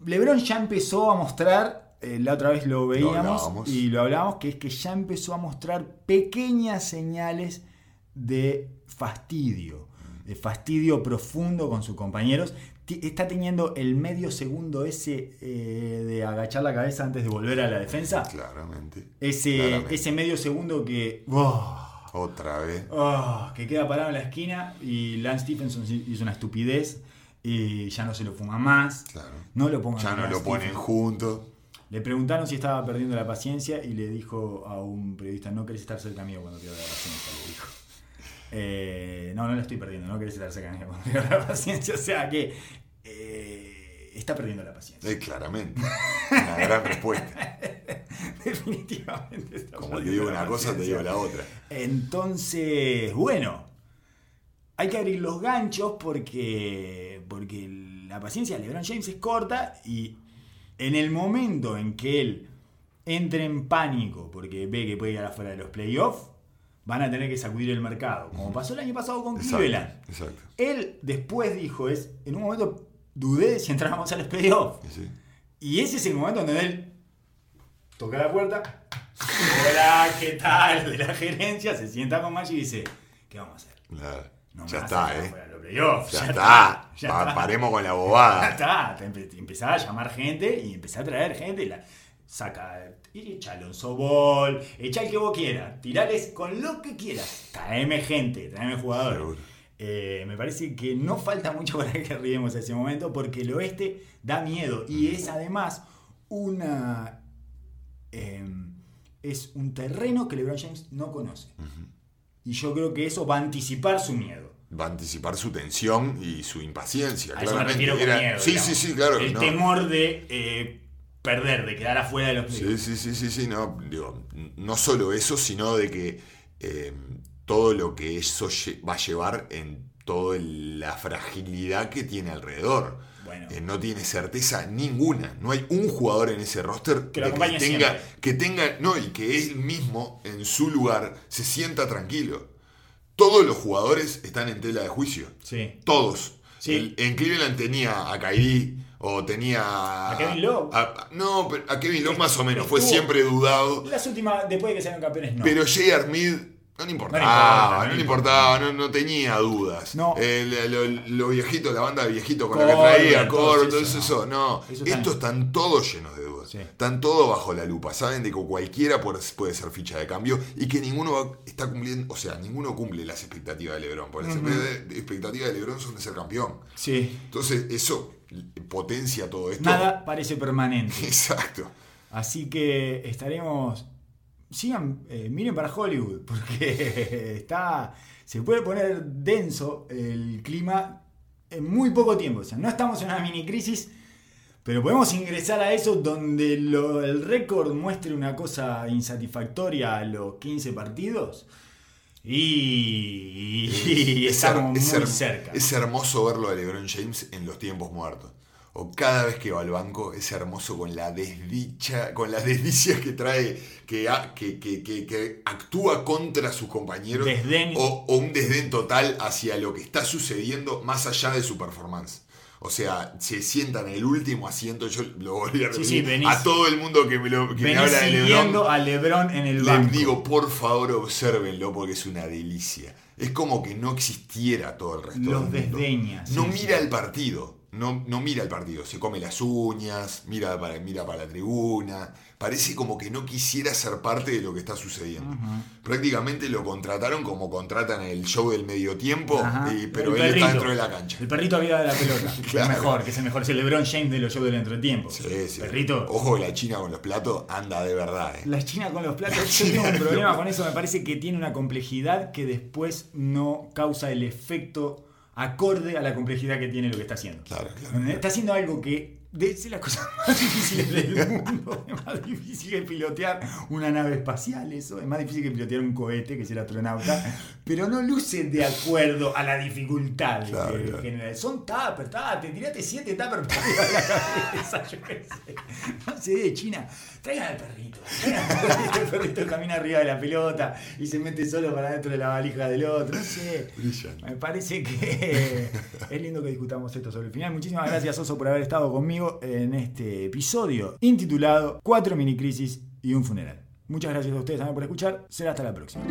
LeBron ya empezó a mostrar, eh, la otra vez lo veíamos y lo hablábamos, que es que ya empezó a mostrar pequeñas señales de fastidio, de fastidio profundo con sus compañeros. Está teniendo el medio segundo ese eh, de agachar la cabeza antes de volver a la defensa. Claramente. Ese, Claramente. ese medio segundo que... ¡oh! Otra vez. Oh, que queda parado en la esquina y Lance Stephenson hizo una estupidez y ya no se lo fuma más. Claro. No lo pongan Ya no lo ponen juntos. Le preguntaron si estaba perdiendo la paciencia y le dijo a un periodista, no querés estar cerca mío cuando pierda la paciencia, le dijo. Eh, no, no la estoy perdiendo, no querés estar cerca mío cuando pierda la paciencia. [laughs] O sea que eh, está perdiendo la paciencia. Eh, claramente. Una gran respuesta. [laughs] Definitivamente está Como te digo una cosa, te digo la otra. Entonces, bueno, hay que abrir los ganchos porque, porque la paciencia de LeBron James es corta y en el momento en que él entre en pánico porque ve que puede quedar afuera de los playoffs, van a tener que sacudir el mercado, como pasó el año pasado con Cleveland. Exacto. Exacto. Él después dijo, es, en un momento dudé si entrábamos a los playoffs. Sí. Y ese es el momento donde él toca la puerta. Hola, ¿qué tal? De la gerencia, se sienta con Maggi y dice, ¿qué vamos a hacer? Claro. No ya está, ¿eh? playoffs, Ya, está. ya Pa- está. Paremos con la [laughs] Ya bobada. está. Te empe- te empezaba a llamar gente y empezá a traer gente. y La, saca, y echa Alonso Ball, echa el que vos quieras. Tirales con lo que quieras. Traeme gente, traeme jugadores. Eh, me parece que no falta mucho para que arribemos a ese momento porque el oeste da miedo y es además una eh, es un terreno que LeBron James no conoce y yo creo que eso va a anticipar su miedo Va a anticipar su tensión y su impaciencia. a eso me refiero con Era- miedo sí, digamos. sí, sí, claro. el no. temor de eh, perder de quedar afuera de los Sí, playoffs. sí, sí, sí, sí, no, digo, no solo eso, sino de que eh, todo lo que eso va a llevar en toda la fragilidad que tiene alrededor. Bueno. Eh, no tiene certeza ninguna. No hay un jugador en ese roster Que tenga, siempre. que tenga, no, y que él mismo en su lugar se sienta tranquilo. Todos los jugadores están en tela de juicio. Sí. Todos. Sí. El- en Cleveland tenía a Kyrie o tenía A Kevin Love. a- no, pero a Kevin Love más o menos. Fue siempre dudado. las últimas después de que sean campeones no Pero J.R. Smith no le importaba, no le importaba, no, no tenía dudas. No. Eh, lo, viejito, la banda de viejito con la que traía, Coro, todo eso, no. eso, no. Eso está- Estos están todos llenos de dudas. Sí. Están todos bajo la lupa. Saben de que cualquiera puede, ser ficha de cambio y que ninguno está cumpliendo, o sea, ninguno cumple las expectativas de LeBron. Porque las expect- expectativas de LeBron son de ser campeón. sí Entonces, eso potencia todo esto. nada parece permanente [laughs] Exacto. Así que estaremos. Sigan, eh, miren para Hollywood, [laughs] porque está. Se puede poner denso el clima en muy poco tiempo. O sea, no estamos en una mini crisis, pero podemos ingresar a eso donde lo- el récord muestre una cosa insatisfactoria a los 15 partidos. Y, y Es estamos her- es muy cerca. Es hermoso verlo a LeBron James en los tiempos muertos. O cada vez que va al banco es hermoso con la desdicha, con las desdicias que trae, que, ha- que, que- que- que actúa contra sus compañeros. Desdén. O, o un desdén total hacia lo que está sucediendo más allá de su performance. O sea, se sienta en el último asiento, yo lo volví a repetir, sí, venís- a todo el mundo que me, lo, me habla de LeBron. a LeBron en el Les banco. digo, por favor, obsérvenlo porque es una delicia. Es como que no existiera todo el resto Los del mundo. desdeña, sí, no mira el partido. No, no mira el partido, se come las uñas, mira para, mira para la tribuna, parece como que no quisiera ser parte de lo que está sucediendo. Prácticamente lo contrataron como contratan el show del medio tiempo, Ajá. y- pero él perrito. está dentro de la cancha. El perrito aviva de la pelota. que [laughs] es mejor, que es el mejor. Es el LeBron James de los shows del entretiempo. Sí, sí. Perrito. Ojo la China con los platos anda de verdad. eh. La China con los platos, yo tengo un problema con eso, me parece que tiene una complejidad que después no causa el efecto acorde a la complejidad que tiene lo que está haciendo. Claro, claro. Está haciendo algo que ser las cosas [laughs] más difíciles del mundo. Es más difícil que pilotear una nave espacial, eso. Es más difícil que pilotear un cohete, que es el astronauta. Pero no luce de acuerdo a la dificultad Claro, que claro. genera. Son tuppers, ta, te tiraste siete tuppers para la cabeza, yo qué sé. No sé, China. Traigan al perrito. El perrito camina arriba de la pelota y se mete solo para dentro de la valija del otro. No sé. Brillante. Me parece que es lindo que discutamos esto sobre el final. Muchísimas gracias, Oso, por haber estado conmigo en este episodio intitulado Cuatro mini crisis y un funeral. Muchas gracias a ustedes también por escuchar. Será hasta la próxima.